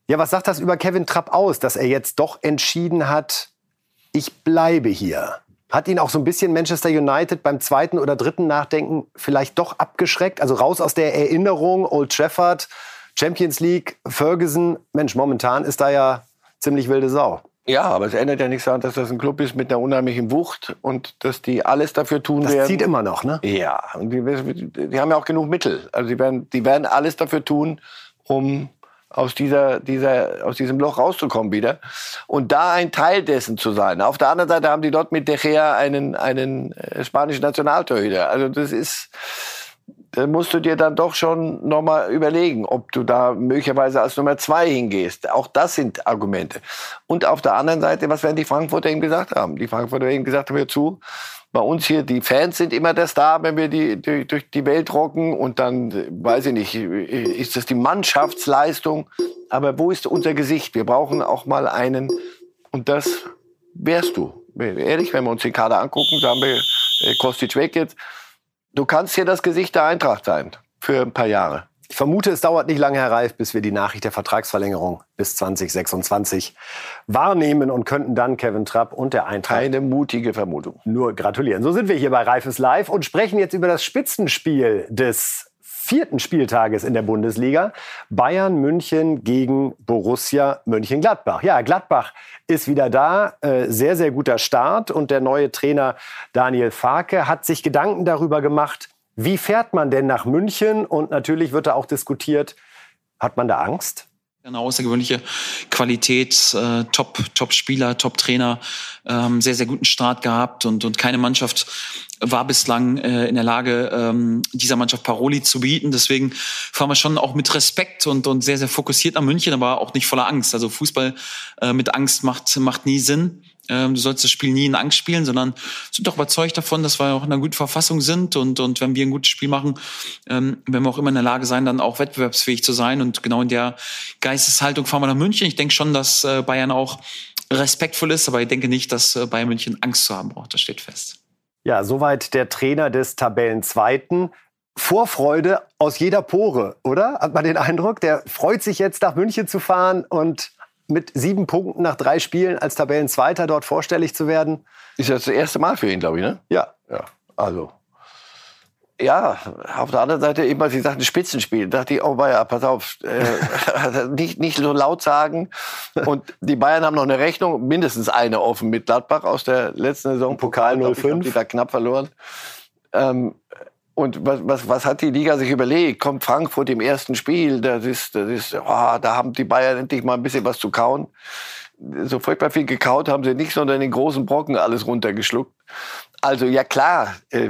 Ja, was sagt das über Kevin Trapp aus, dass er jetzt doch entschieden hat, ich bleibe hier? Hat ihn auch so ein bisschen Manchester United beim zweiten oder dritten Nachdenken vielleicht doch abgeschreckt? Also raus aus der Erinnerung, Old Trafford, Champions League, Ferguson. Mensch, momentan ist da ja ziemlich wilde Sau. Ja, aber es ändert ja nichts daran, dass das ein Club ist mit einer unheimlichen Wucht und dass die alles dafür tun das werden. Das zieht immer noch, ne? Ja, und die, die, haben ja auch genug Mittel. Also die werden, die werden alles dafür tun, um aus, dieser, dieser, aus diesem Loch rauszukommen wieder. Und da ein Teil dessen zu sein. Auf der anderen Seite haben die dort mit De Gea einen, einen äh, spanischen Nationaltorhüter. Also das ist, musst du dir dann doch schon nochmal überlegen, ob du da möglicherweise als Nummer zwei hingehst. Auch das sind Argumente. Und auf der anderen Seite, was werden die Frankfurter ihm gesagt haben? Die Frankfurter haben ihm gesagt, hör zu, bei uns hier, die Fans sind immer der Star, wenn wir die, die, durch die Welt rocken. Und dann, weiß ich nicht, ist das die Mannschaftsleistung. Aber wo ist unser Gesicht? Wir brauchen auch mal einen. Und das wärst du. Ehrlich, wenn wir uns den Kader angucken, sagen wir, äh, Kostic weg jetzt. Du kannst hier das Gesicht der Eintracht sein. Für ein paar Jahre. Ich vermute, es dauert nicht lange, Herr Reif, bis wir die Nachricht der Vertragsverlängerung bis 2026 wahrnehmen und könnten dann Kevin Trapp und der Eintracht. Eine mutige Vermutung. Nur gratulieren. So sind wir hier bei Reifes Live und sprechen jetzt über das Spitzenspiel des vierten Spieltages in der Bundesliga. Bayern München gegen Borussia Mönchengladbach. Ja, Gladbach ist wieder da. Äh, sehr, sehr guter Start. Und der neue Trainer Daniel Farke hat sich Gedanken darüber gemacht, wie fährt man denn nach München? Und natürlich wird da auch diskutiert, hat man da Angst? Eine außergewöhnliche Qualität, äh, Top, Top-Spieler, Top-Trainer, ähm, sehr, sehr guten Start gehabt und, und keine Mannschaft war bislang äh, in der Lage, ähm, dieser Mannschaft Paroli zu bieten. Deswegen fahren wir schon auch mit Respekt und, und sehr, sehr fokussiert nach München, aber auch nicht voller Angst. Also Fußball äh, mit Angst macht, macht nie Sinn. Ähm, du sollst das Spiel nie in Angst spielen, sondern sind doch überzeugt davon, dass wir auch in einer guten Verfassung sind und, und wenn wir ein gutes Spiel machen, ähm, werden wir auch immer in der Lage sein, dann auch wettbewerbsfähig zu sein. Und genau in der Geisteshaltung fahren wir nach München. Ich denke schon, dass äh, Bayern auch respektvoll ist, aber ich denke nicht, dass äh, Bayern München Angst zu haben braucht. Das steht fest. Ja, soweit der Trainer des Tabellenzweiten. Vorfreude aus jeder Pore, oder? Hat man den Eindruck? Der freut sich jetzt nach München zu fahren und mit sieben Punkten nach drei Spielen als Tabellenzweiter dort vorstellig zu werden. Ist das das erste Mal für ihn, glaube ich, ne? Ja. Ja, also. Ja, auf der anderen Seite, eben, als Sie sagten, Spitzenspiel, dachte ich, oh, ja, pass auf, äh, nicht, nicht so laut sagen. Und die Bayern haben noch eine Rechnung, mindestens eine offen mit Gladbach aus der letzten Saison. Pokal 05. Die da knapp verloren. Ähm, und was, was, was hat die Liga sich überlegt? Kommt Frankfurt im ersten Spiel, das ist, das ist, oh, da haben die Bayern endlich mal ein bisschen was zu kauen. So furchtbar viel gekaut haben sie nicht, sondern in großen Brocken alles runtergeschluckt. Also ja klar, äh,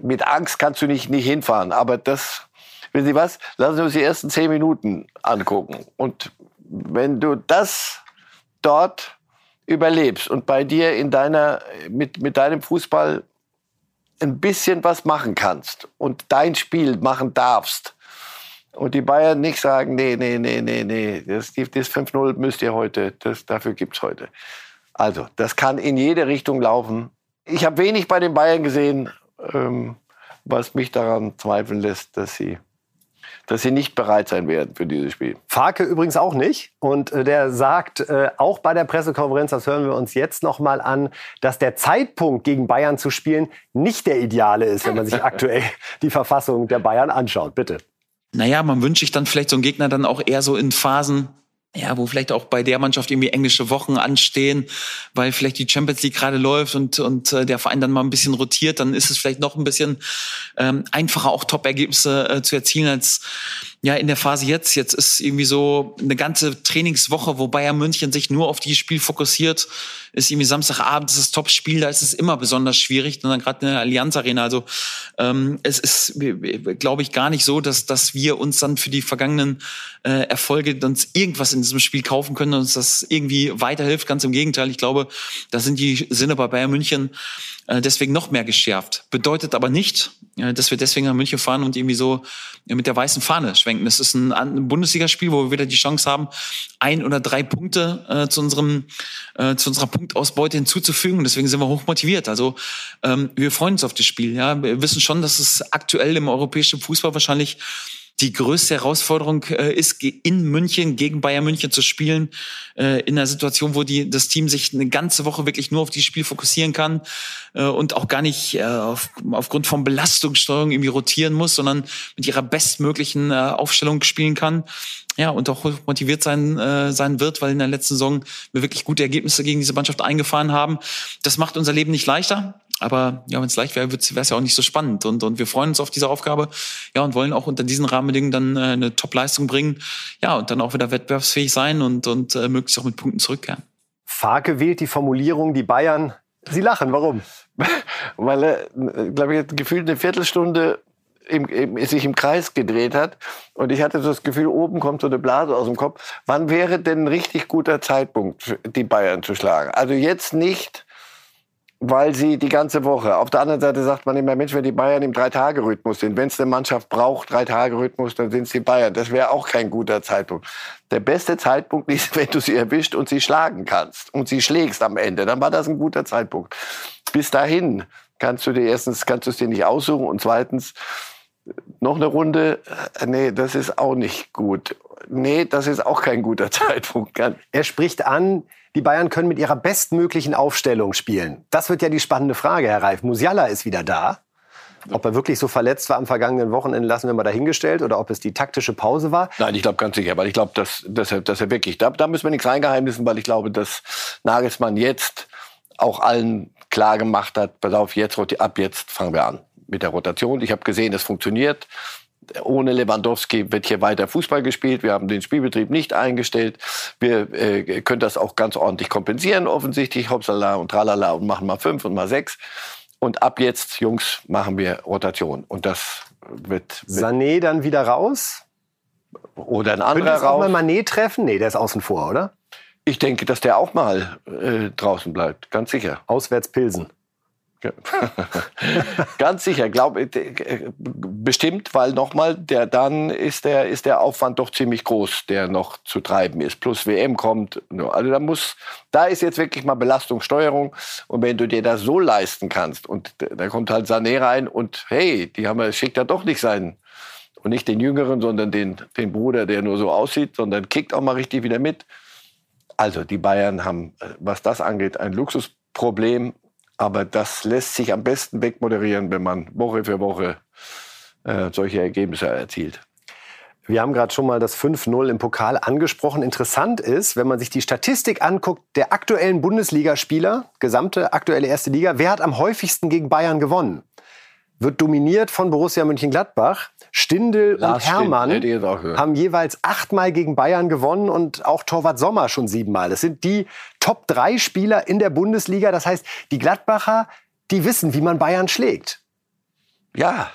mit Angst kannst du nicht, nicht hinfahren, aber das, wissen Sie was, lassen Sie uns die ersten zehn Minuten angucken. Und wenn du das dort überlebst und bei dir in deiner, mit, mit deinem Fußball ein bisschen was machen kannst und dein Spiel machen darfst und die Bayern nicht sagen, nee, nee, nee, nee, nee, das, das 5-0 müsst ihr heute, das, dafür gibt's heute. Also, das kann in jede Richtung laufen. Ich habe wenig bei den Bayern gesehen, ähm, was mich daran zweifeln lässt, dass sie dass sie nicht bereit sein werden für dieses Spiel. Farke übrigens auch nicht. Und äh, der sagt äh, auch bei der Pressekonferenz, das hören wir uns jetzt noch mal an, dass der Zeitpunkt gegen Bayern zu spielen nicht der ideale ist, wenn man sich aktuell die Verfassung der Bayern anschaut. Bitte. Naja, man wünscht sich dann vielleicht so einen Gegner dann auch eher so in Phasen, ja, wo vielleicht auch bei der Mannschaft irgendwie englische Wochen anstehen, weil vielleicht die Champions League gerade läuft und, und äh, der Verein dann mal ein bisschen rotiert, dann ist es vielleicht noch ein bisschen ähm, einfacher, auch Top-Ergebnisse äh, zu erzielen als ja in der Phase jetzt. Jetzt ist irgendwie so eine ganze Trainingswoche, wo Bayern München sich nur auf dieses Spiel fokussiert. Ist irgendwie Samstagabend, das ist das Topspiel, da ist es immer besonders schwierig. Und dann gerade in der Allianz Arena. Also ähm, es ist, glaube ich, gar nicht so, dass, dass wir uns dann für die vergangenen äh, Erfolge uns irgendwas in diesem Spiel kaufen können und uns das irgendwie weiterhilft. Ganz im Gegenteil. Ich glaube, da sind die Sinne bei Bayern München deswegen noch mehr geschärft. Bedeutet aber nicht, äh, dass wir deswegen nach München fahren und irgendwie so mit der weißen Fahne schwenken. Das ist ein, Bundesligaspiel, wo wir wieder die Chance haben, ein oder drei Punkte äh, zu unserem äh, zu unserer Punktausbeute hinzuzufügen. Deswegen sind wir hoch motiviert. Also ähm, wir freuen uns auf das Spiel. Ja, wir wissen schon, dass es aktuell im europäischen Fußball wahrscheinlich die größte Herausforderung äh, ist, in München gegen Bayern München zu spielen, äh, in einer Situation, wo die, das Team sich eine ganze Woche wirklich nur auf dieses Spiel fokussieren kann äh, und auch gar nicht äh, auf, aufgrund von Belastungssteuerung irgendwie rotieren muss, sondern mit ihrer bestmöglichen äh, Aufstellung spielen kann. Ja, und auch motiviert sein, äh, sein wird, weil in der letzten Saison wir wirklich gute Ergebnisse gegen diese Mannschaft eingefahren haben. Das macht unser Leben nicht leichter. Aber ja, wenn es leicht wäre, wäre es ja auch nicht so spannend. Und, und wir freuen uns auf diese Aufgabe, ja, und wollen auch unter diesen Rahmenbedingungen dann äh, eine Top-Leistung bringen, ja, und dann auch wieder wettbewerbsfähig sein und, und äh, möglichst auch mit Punkten zurückkehren. Farke wählt die Formulierung, die Bayern. Sie lachen, warum? Weil er, glaube ich, gefühlt eine Viertelstunde im, im, sich im Kreis gedreht hat. Und ich hatte so das Gefühl, oben kommt so eine Blase aus dem Kopf. Wann wäre denn ein richtig guter Zeitpunkt, die Bayern zu schlagen? Also jetzt nicht weil sie die ganze Woche. Auf der anderen Seite sagt man immer, Mensch, wenn die Bayern im Drei-Tage-Rhythmus sind, wenn es eine Mannschaft braucht, Drei-Tage-Rhythmus, dann sind es die Bayern. Das wäre auch kein guter Zeitpunkt. Der beste Zeitpunkt ist, wenn du sie erwischt und sie schlagen kannst und sie schlägst am Ende. Dann war das ein guter Zeitpunkt. Bis dahin kannst du dir erstens, kannst du es dir nicht aussuchen und zweitens, noch eine Runde, äh, nee, das ist auch nicht gut. Nee, das ist auch kein guter Zeitpunkt. Er spricht an, die Bayern können mit ihrer bestmöglichen Aufstellung spielen. Das wird ja die spannende Frage, Herr Reif. Musiala ist wieder da. Ob er wirklich so verletzt war am vergangenen Wochenende, lassen wir mal dahingestellt. Oder ob es die taktische Pause war. Nein, ich glaube ganz sicher. Weil ich glaube, dass, dass, er, dass er wirklich, da, da müssen wir nichts reingeheimnissen, weil ich glaube, dass Nagelsmann jetzt auch allen klar gemacht hat, pass auf, jetzt, ab jetzt fangen wir an mit der Rotation. Ich habe gesehen, es funktioniert ohne Lewandowski wird hier weiter Fußball gespielt. Wir haben den Spielbetrieb nicht eingestellt. Wir äh, können das auch ganz ordentlich kompensieren, offensichtlich. Hopsala und tralala und machen mal fünf und mal sechs. Und ab jetzt, Jungs, machen wir Rotation. Und das wird. wird Sané dann wieder raus? Oder ein anderer Könnte auch mal Mané treffen? Nee, der ist außen vor, oder? Ich denke, dass der auch mal äh, draußen bleibt, ganz sicher. Auswärts Pilsen. Ganz sicher, glaube bestimmt, weil nochmal, der dann ist der ist der Aufwand doch ziemlich groß, der noch zu treiben ist. Plus WM kommt, also da muss, da ist jetzt wirklich mal Belastungssteuerung und wenn du dir das so leisten kannst und da kommt halt Sané rein und hey, die haben schickt er doch nicht seinen und nicht den Jüngeren, sondern den den Bruder, der nur so aussieht, sondern kickt auch mal richtig wieder mit. Also die Bayern haben, was das angeht, ein Luxusproblem aber das lässt sich am besten wegmoderieren, wenn man Woche für Woche äh, solche Ergebnisse erzielt. Wir haben gerade schon mal das 5-0 im Pokal angesprochen. Interessant ist, wenn man sich die Statistik anguckt der aktuellen Bundesligaspieler, gesamte aktuelle erste Liga, wer hat am häufigsten gegen Bayern gewonnen? Wird dominiert von Borussia Mönchengladbach. Stindl Lars und Hermann Stindl, haben jeweils achtmal gegen Bayern gewonnen und auch Torwart Sommer schon siebenmal. Das sind die Top drei Spieler in der Bundesliga. Das heißt, die Gladbacher, die wissen, wie man Bayern schlägt. Ja.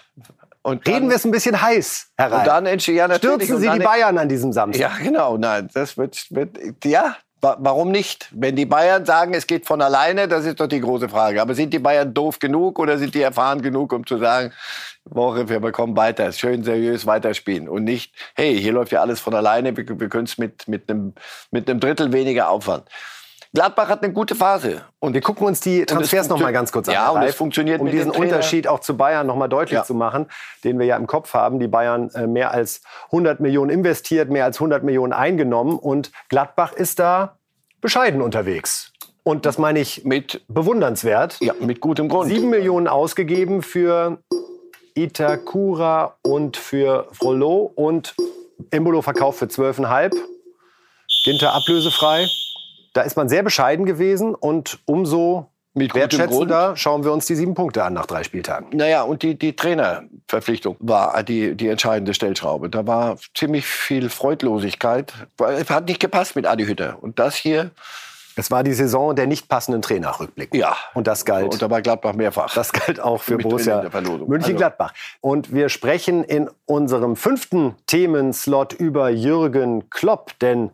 Und dann, Reden wir es ein bisschen heiß, Herr Reif. Und dann ja, Stürzen Sie die Bayern an diesem Samstag. Ja, genau. Nein, das wird, wird ja, Warum nicht? Wenn die Bayern sagen, es geht von alleine, das ist doch die große Frage. Aber sind die Bayern doof genug oder sind die erfahren genug, um zu sagen, Woche, wir bekommen weiter, schön seriös weiterspielen und nicht, hey, hier läuft ja alles von alleine, wir, wir können es mit, mit, einem, mit einem Drittel weniger Aufwand. Gladbach hat eine gute Phase. Und wir gucken uns die Transfers noch mal ganz kurz an. Ja, und es funktioniert um diesen. Unterschied auch zu Bayern noch mal deutlich Ja. zu machen, den wir ja im Kopf haben. Die Bayern äh, mehr als 100 Millionen investiert, mehr als 100 Millionen eingenommen und Gladbach ist da bescheiden unterwegs. Und das meine ich mit bewundernswert. Ja, mit gutem Grund. Sieben Millionen ausgegeben für Itakura und für Frollo und Embolo verkauft für 12,5. Ginter ablösefrei. Da ist man sehr bescheiden gewesen und umso Mit wertschätzender schauen wir uns die sieben Punkte an nach drei Spieltagen. Naja, und die, die Trainerverpflichtung war die, die entscheidende Stellschraube. Da war ziemlich viel Freudlosigkeit. Es hat nicht gepasst mit Adi Hütter. Und das hier, Es war die Saison der nicht passenden Trainer, Rückblick. ja. Und das galt. Und da war Gladbach mehrfach. Das galt auch für Mit Borussia. München-Gladbach. Und wir sprechen in unserem fünften Themenslot über Jürgen Klopp, denn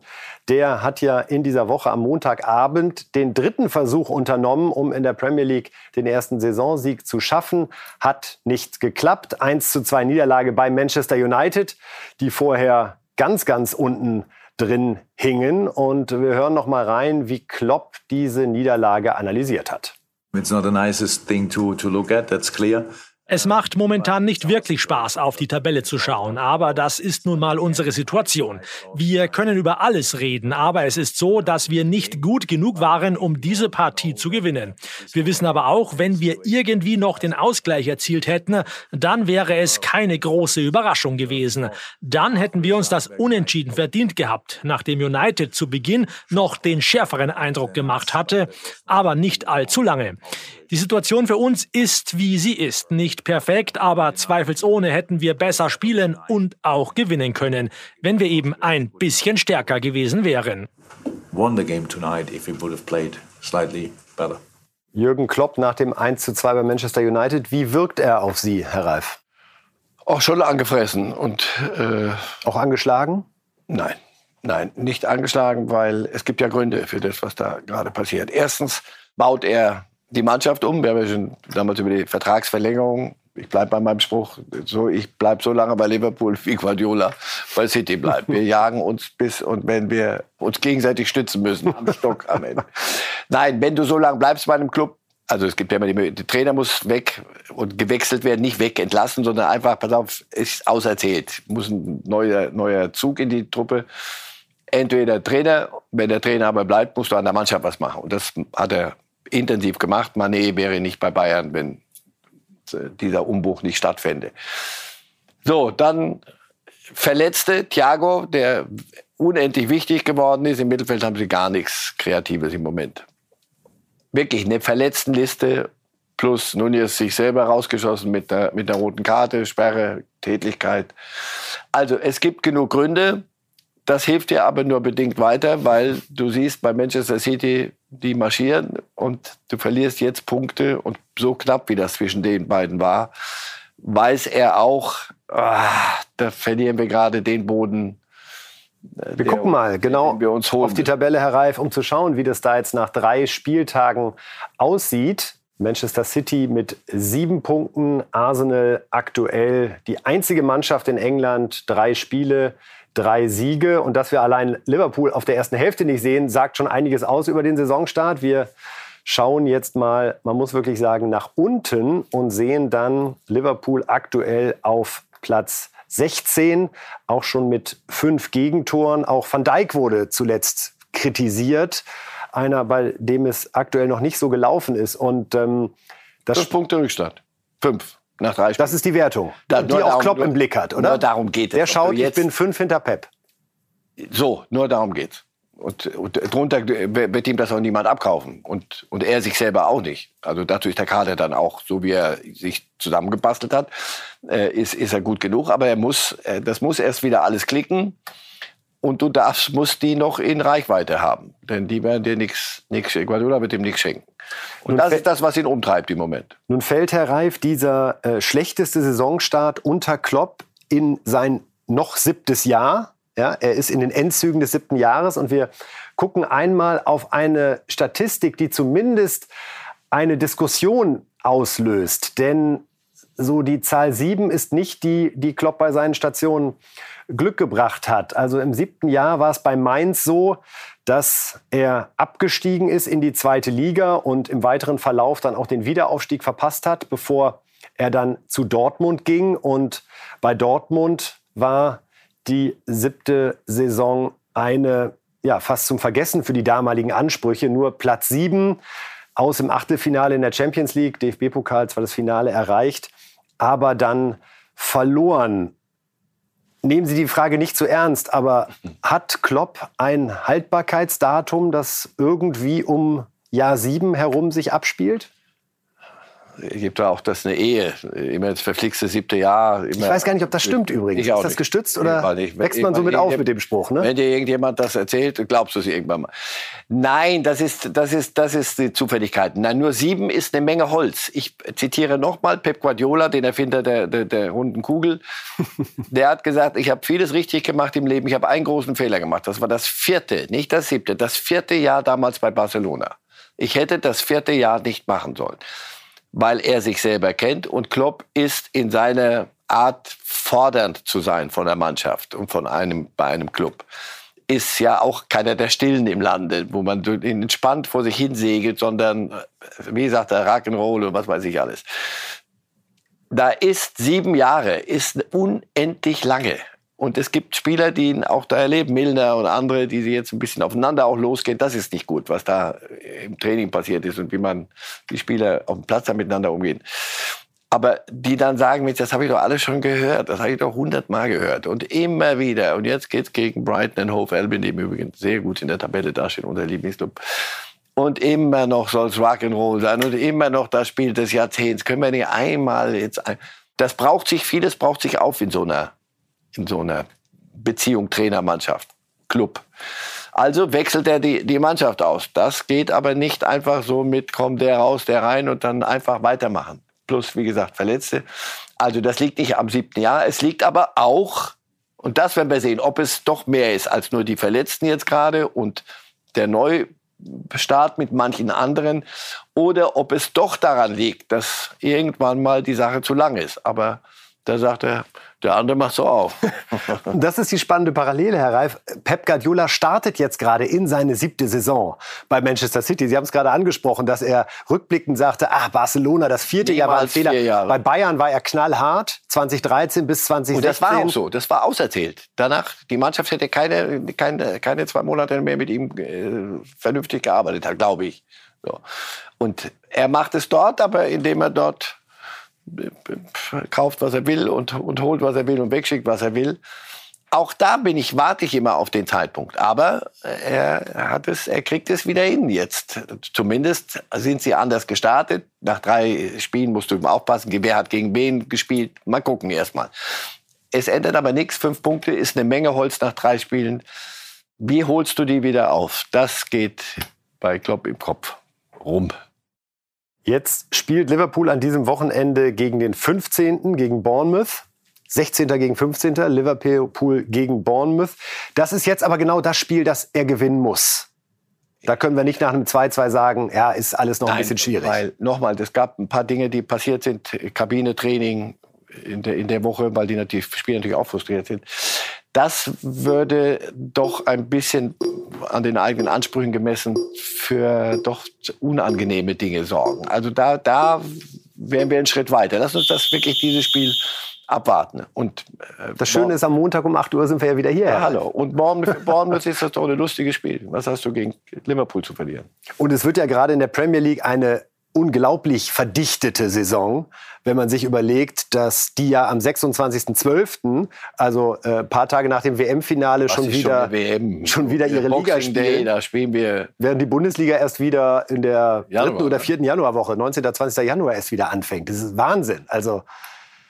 der hat ja in dieser Woche am Montagabend den dritten Versuch unternommen, um in der Premier League den ersten Saisonsieg zu schaffen. Hat nicht geklappt. 1 zu 2 Niederlage bei Manchester United, die vorher ganz, ganz unten drin hingen. Und wir hören noch mal rein, wie Klopp diese Niederlage analysiert hat. It's not the nicest thing to, to look at, that's clear. Es macht momentan nicht wirklich Spaß, auf die Tabelle zu schauen, aber das ist nun mal unsere Situation. Wir können über alles reden, aber es ist so, dass wir nicht gut genug waren, um diese Partie zu gewinnen. Wir wissen aber auch, wenn wir irgendwie noch den Ausgleich erzielt hätten, dann wäre es keine große Überraschung gewesen. Dann hätten wir uns das Unentschieden verdient gehabt, nachdem United zu Beginn noch den schärferen Eindruck gemacht hatte, aber nicht allzu lange. Die Situation für uns ist, wie sie ist. Nicht perfekt, aber zweifelsohne hätten wir besser spielen und auch gewinnen können, wenn wir eben ein bisschen stärker gewesen wären. Jürgen Klopp nach dem 1 zu 2 bei Manchester United. Wie wirkt er auf Sie, Herr Reif? Auch schon angefressen und äh, Auch angeschlagen? Nein, nein, nicht angeschlagen, weil es gibt ja Gründe für das, was da gerade passiert. Erstens baut er die Mannschaft um. Wir haben ja schon damals über die Vertragsverlängerung. Ich bleibe bei meinem Spruch. So, ich bleibe so lange bei Liverpool wie Guardiola bei City bleibt. Wir jagen uns bis und wenn wir uns gegenseitig stützen müssen am Stock am Ende. Nein, wenn du so lange bleibst bei einem Club, also es gibt ja immer die Möglichkeit, der Trainer muss weg und gewechselt werden, nicht weg entlassen, sondern einfach, pass auf, ist auserzählt. Muss ein neuer, neuer Zug in die Truppe. Entweder Trainer, wenn der Trainer aber bleibt, musst du an der Mannschaft was machen. Und das hat er intensiv gemacht. Mané wäre nicht bei Bayern, wenn dieser Umbruch nicht stattfände. So, dann Verletzte, Thiago, der unendlich wichtig geworden ist. Im Mittelfeld haben sie gar nichts Kreatives im Moment. Wirklich eine Verletztenliste plus Nunez sich selber rausgeschossen mit der, mit der roten Karte, Sperre, Tätlichkeit. Also es gibt genug Gründe. Das hilft dir aber nur bedingt weiter, weil du siehst bei Manchester City, die marschieren und du verlierst jetzt Punkte und so knapp wie das zwischen den beiden war, weiß er auch, ah, da verlieren wir gerade den Boden. äh, Wir gucken mal genau wir uns holen auf die Tabelle, Herr Reif, um zu schauen, wie das da jetzt nach drei Spieltagen aussieht. Manchester City mit sieben Punkten, Arsenal aktuell die einzige Mannschaft in England, drei Spiele, drei Siege. Und dass wir allein Liverpool auf der ersten Hälfte nicht sehen, sagt schon einiges aus über den Saisonstart. Wir schauen jetzt mal, man muss wirklich sagen, nach unten und sehen dann Liverpool aktuell auf Platz 16, auch schon mit fünf Gegentoren. Auch Van Dijk wurde zuletzt kritisiert. Einer, bei dem es aktuell noch nicht so gelaufen ist. Und ähm, das, Fünf Punkte Rückstand. Fünf nach drei Spielen. das ist die Wertung, Da- die auch darum- Klopp nur- im Blick hat, oder? nur darum geht es Der schaut, ich Jetzt- bin fünf hinter Pep. So, nur darum geht's. Und, und drunter wird ihm das auch niemand abkaufen. Und, und er sich selber auch nicht. Also dazu ist der Kader dann auch, so wie er sich zusammengebastelt hat, äh, ist, ist er gut genug. Aber er muss, äh, das muss erst wieder alles klicken. Und du darfst, musst die noch in Reichweite haben. Denn die werden dir nichts, Guardiola wird ihm nichts schenken. Und Nun das ist das, was ihn umtreibt im Moment. Nun fällt Herr Reif dieser äh, schlechteste Saisonstart unter Klopp in sein noch siebtes Jahr. Ja, er ist in den Endzügen des siebten Jahres und wir gucken einmal auf eine Statistik, die zumindest eine Diskussion auslöst. Denn so die Zahl sieben ist nicht die, die Klopp bei seinen Stationen Glück gebracht hat. Also im siebten Jahr war es bei Mainz so, dass er abgestiegen ist in die zweite Liga und im weiteren Verlauf dann auch den Wiederaufstieg verpasst hat, bevor er dann zu Dortmund ging. Und bei Dortmund war die siebte Saison eine ja, fast zum Vergessen für die damaligen Ansprüche. Nur Platz sieben aus im Achtelfinale in der Champions League, DFB-Pokal zwar das Finale erreicht, aber dann verloren nehmen Sie die Frage nicht zu ernst, aber hat Klopp ein Haltbarkeitsdatum, das irgendwie um Jahr sieben herum sich abspielt? Gibt da auch das eine Ehe, immer das verflixte siebte Jahr. ich weiß gar nicht, ob das stimmt übrigens. Ist das nicht. gestützt oder wächst man so mit auf mit dem Spruch? Ne? Wenn dir irgendjemand das erzählt, glaubst du es irgendwann mal. Nein, das ist, das ist, das ist die Zufälligkeit. Nein, nur sieben ist eine Menge Holz. Ich zitiere nochmal Pep Guardiola, den Erfinder der, der, der runden Kugel. der hat gesagt, ich habe vieles richtig gemacht im Leben, ich habe einen großen Fehler gemacht. Das war das vierte, nicht das siebte, das vierte Jahr damals bei Barcelona. Ich hätte das vierte Jahr nicht machen sollen weil er sich selber kennt. Und Klopp ist in seiner Art fordernd zu sein von der Mannschaft und von einem, bei einem Club. Ist ja auch keiner der Stillen im Lande, wo man entspannt vor sich hin segelt, sondern, wie sagt er, Rock'n'Roll und was weiß ich alles. Da ist sieben Jahre, ist unendlich lange. Und es gibt Spieler, die ihn auch da erleben, Milner und andere, die jetzt ein bisschen aufeinander auch losgehen. Das ist nicht gut, was da im Training passiert ist und wie man die Spieler auf dem Platz da miteinander umgehen. Aber die dann sagen, das habe ich doch alles schon gehört, das habe ich doch hundertmal gehört und immer wieder. Und jetzt geht's gegen Brighton and Hove Albion, die übrigens sehr gut in der Tabelle dastehen, unser Lieblingsclub. Und immer noch soll es Rock'n'Roll sein und immer noch das Spiel des Jahrzehnts. Können wir nicht einmal jetzt, ein das braucht sich, vieles braucht sich auf in so einer in so einer Beziehung Trainermannschaft, Club. Also wechselt er die, die Mannschaft aus. Das geht aber nicht einfach so mit, kommt der raus, der rein und dann einfach weitermachen. Plus, wie gesagt, Verletzte. Also das liegt nicht am siebten Jahr. Es liegt aber auch, und das werden wir sehen, ob es doch mehr ist als nur die Verletzten jetzt gerade und der Neustart mit manchen anderen oder ob es doch daran liegt, dass irgendwann mal die Sache zu lang ist. Aber da sagt er, der andere macht so auf. das ist die spannende Parallele, Herr Reif. Pep Guardiola startet jetzt gerade in seine siebte Saison bei Manchester City. Sie haben es gerade angesprochen, dass er rückblickend sagte, ah, Barcelona, das vierte Jahr war ein Fehler. Bei Bayern war er knallhart, 2013 bis 2016. Und das war auch so, das war auserzählt. Danach, die Mannschaft hätte keine, keine, keine zwei Monate mehr mit ihm äh, vernünftig gearbeitet, glaube ich. So. Und er macht es dort, aber indem er dort kauft, was er will und, und holt, was er will und wegschickt, was er will. Auch da bin ich, warte ich immer auf den Zeitpunkt. Aber er hat es, er kriegt es wieder hin jetzt. Zumindest sind sie anders gestartet. Nach drei Spielen musst du aufpassen, wer hat gegen wen gespielt. Mal gucken erstmal. Es ändert aber nichts. Fünf Punkte ist eine Menge Holz nach drei Spielen. Wie holst du die wieder auf? Das geht bei Klopp im Kopf rum. Jetzt spielt Liverpool an diesem Wochenende gegen den 15. gegen Bournemouth. 16. gegen 15. Liverpool gegen Bournemouth. Das ist jetzt aber genau das Spiel, das er gewinnen muss. Da können wir nicht nach einem 2-2 sagen, ja, ist alles noch Nein, ein bisschen schwierig. Weil, nochmal, es gab ein paar Dinge, die passiert sind. Kabine, Training in der, in der Woche, weil die natürlich, Spieler natürlich auch frustriert sind. Das würde doch ein bisschen an den eigenen Ansprüchen gemessen für doch unangenehme Dinge sorgen. Also da, da wären wir einen Schritt weiter. Lass uns das wirklich dieses Spiel abwarten. Und äh, das Schöne ist, am Montag um 8 Uhr sind wir ja wieder hier. Ja, hallo. Und Bournemouth, Bournemouth ist das doch ein lustiges Spiel. Was hast du gegen Liverpool zu verlieren? Und es wird ja gerade in der Premier League eine unglaublich verdichtete Saison, wenn man sich überlegt, dass die ja am 26.12., also äh, paar Tage nach dem WM-Finale schon wieder, WM? schon wieder ihre Liga spielen. Day, da spielen wir. Während die Bundesliga erst wieder in der Januar, dritten oder vierten Januarwoche, 19. 20. Januar erst wieder anfängt. Das ist Wahnsinn. Also,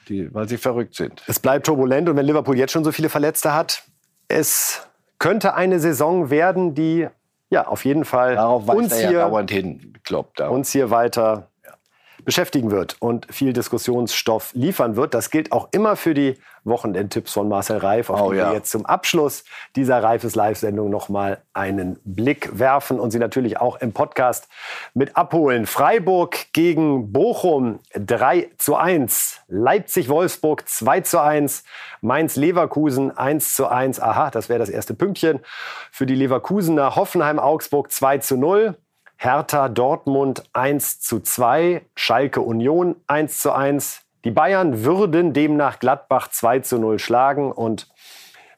die, weil sie verrückt sind. Es bleibt turbulent und wenn Liverpool jetzt schon so viele Verletzte hat, es könnte eine Saison werden, die ja, auf jeden Fall. Darauf uns, hier, ja dauernd hin, Klopp, uns hier weiter beschäftigen wird und viel Diskussionsstoff liefern wird. Das gilt auch immer für die Wochenendtipps von Marcel Reif, auf Oh, die ja. wir jetzt zum Abschluss dieser Reifes Live-Sendung noch mal einen Blick werfen und Sie natürlich auch im Podcast mit abholen. Freiburg gegen Bochum 3 zu 1. Leipzig-Wolfsburg 2 zu 1. Mainz-Leverkusen 1 zu 1. Aha, das wäre das erste Pünktchen für die Leverkusener. Hoffenheim-Augsburg 2 zu 0. Hertha Dortmund 1 zu 2, Schalke Union 1 zu 1. Die Bayern würden demnach Gladbach 2 zu 0 schlagen und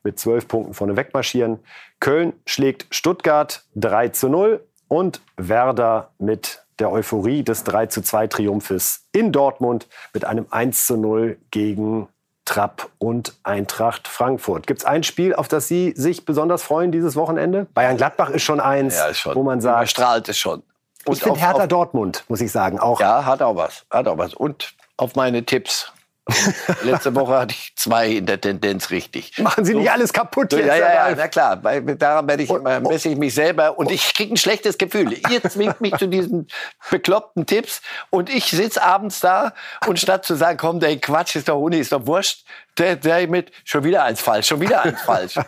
mit 12 Punkten vorne wegmarschieren. Köln schlägt Stuttgart 3 zu 0 und Werder mit der Euphorie des 3 zu 2 Triumphes in Dortmund mit einem 1 zu 0 gegen Trapp und Eintracht Frankfurt. Gibt es ein Spiel, auf das Sie sich besonders freuen dieses Wochenende? Bayern-Gladbach ist schon eins, Ja, schon. wo man sagt, Überstrahlt es schon. ich Und finde auf- Hertha auf- Dortmund, muss ich sagen, auch. Ja, hat auch was. Hat auch was. Und auf meine Tipps. Letzte Woche hatte ich zwei in der Tendenz richtig. Machen Sie nicht alles kaputt So, jetzt, ja, ja, ja, na klar. Weil daran werde ich immer, messe ich mich selber und ich kriege ein schlechtes Gefühl. Ihr zwingt mich zu diesen bekloppten Tipps und ich sitze abends da und statt zu sagen, komm, der Quatsch ist doch Uni, ist doch wurscht, der, der mit schon wieder eins falsch, schon wieder eins falsch.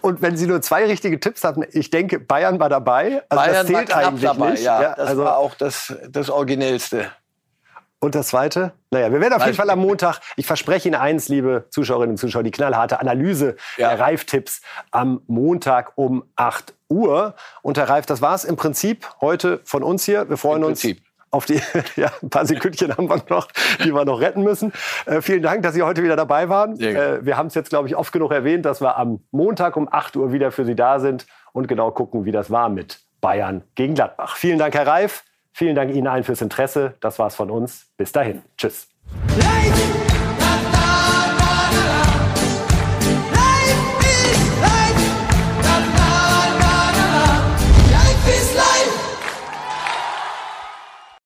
Und wenn Sie nur zwei richtige Tipps hatten, ich denke, Bayern war dabei. Also Bayern das zählt war eigentlich dabei, nicht. ja. Das also, war auch das, das Originellste. Und das zweite? Naja, wir werden auf jeden Fall am Montag, ich verspreche Ihnen eins, liebe Zuschauerinnen und Zuschauer, die knallharte Analyse Ja. der Reif-Tipps am Montag um 8 Uhr. Und Herr Reif, das war's im Prinzip heute von uns hier. Wir freuen Im uns Prinzip. auf die, ja, ein paar Sekündchen haben wir noch, die wir noch retten müssen. Äh, vielen Dank, dass Sie heute wieder dabei waren. Äh, wir haben es jetzt, glaube ich, oft genug erwähnt, dass wir am Montag um 8 Uhr wieder für Sie da sind und genau gucken, wie das war mit Bayern gegen Gladbach. Vielen Dank, Herr Reif. Vielen Dank Ihnen allen fürs Interesse. Das war's von uns. Bis dahin. Tschüss. Life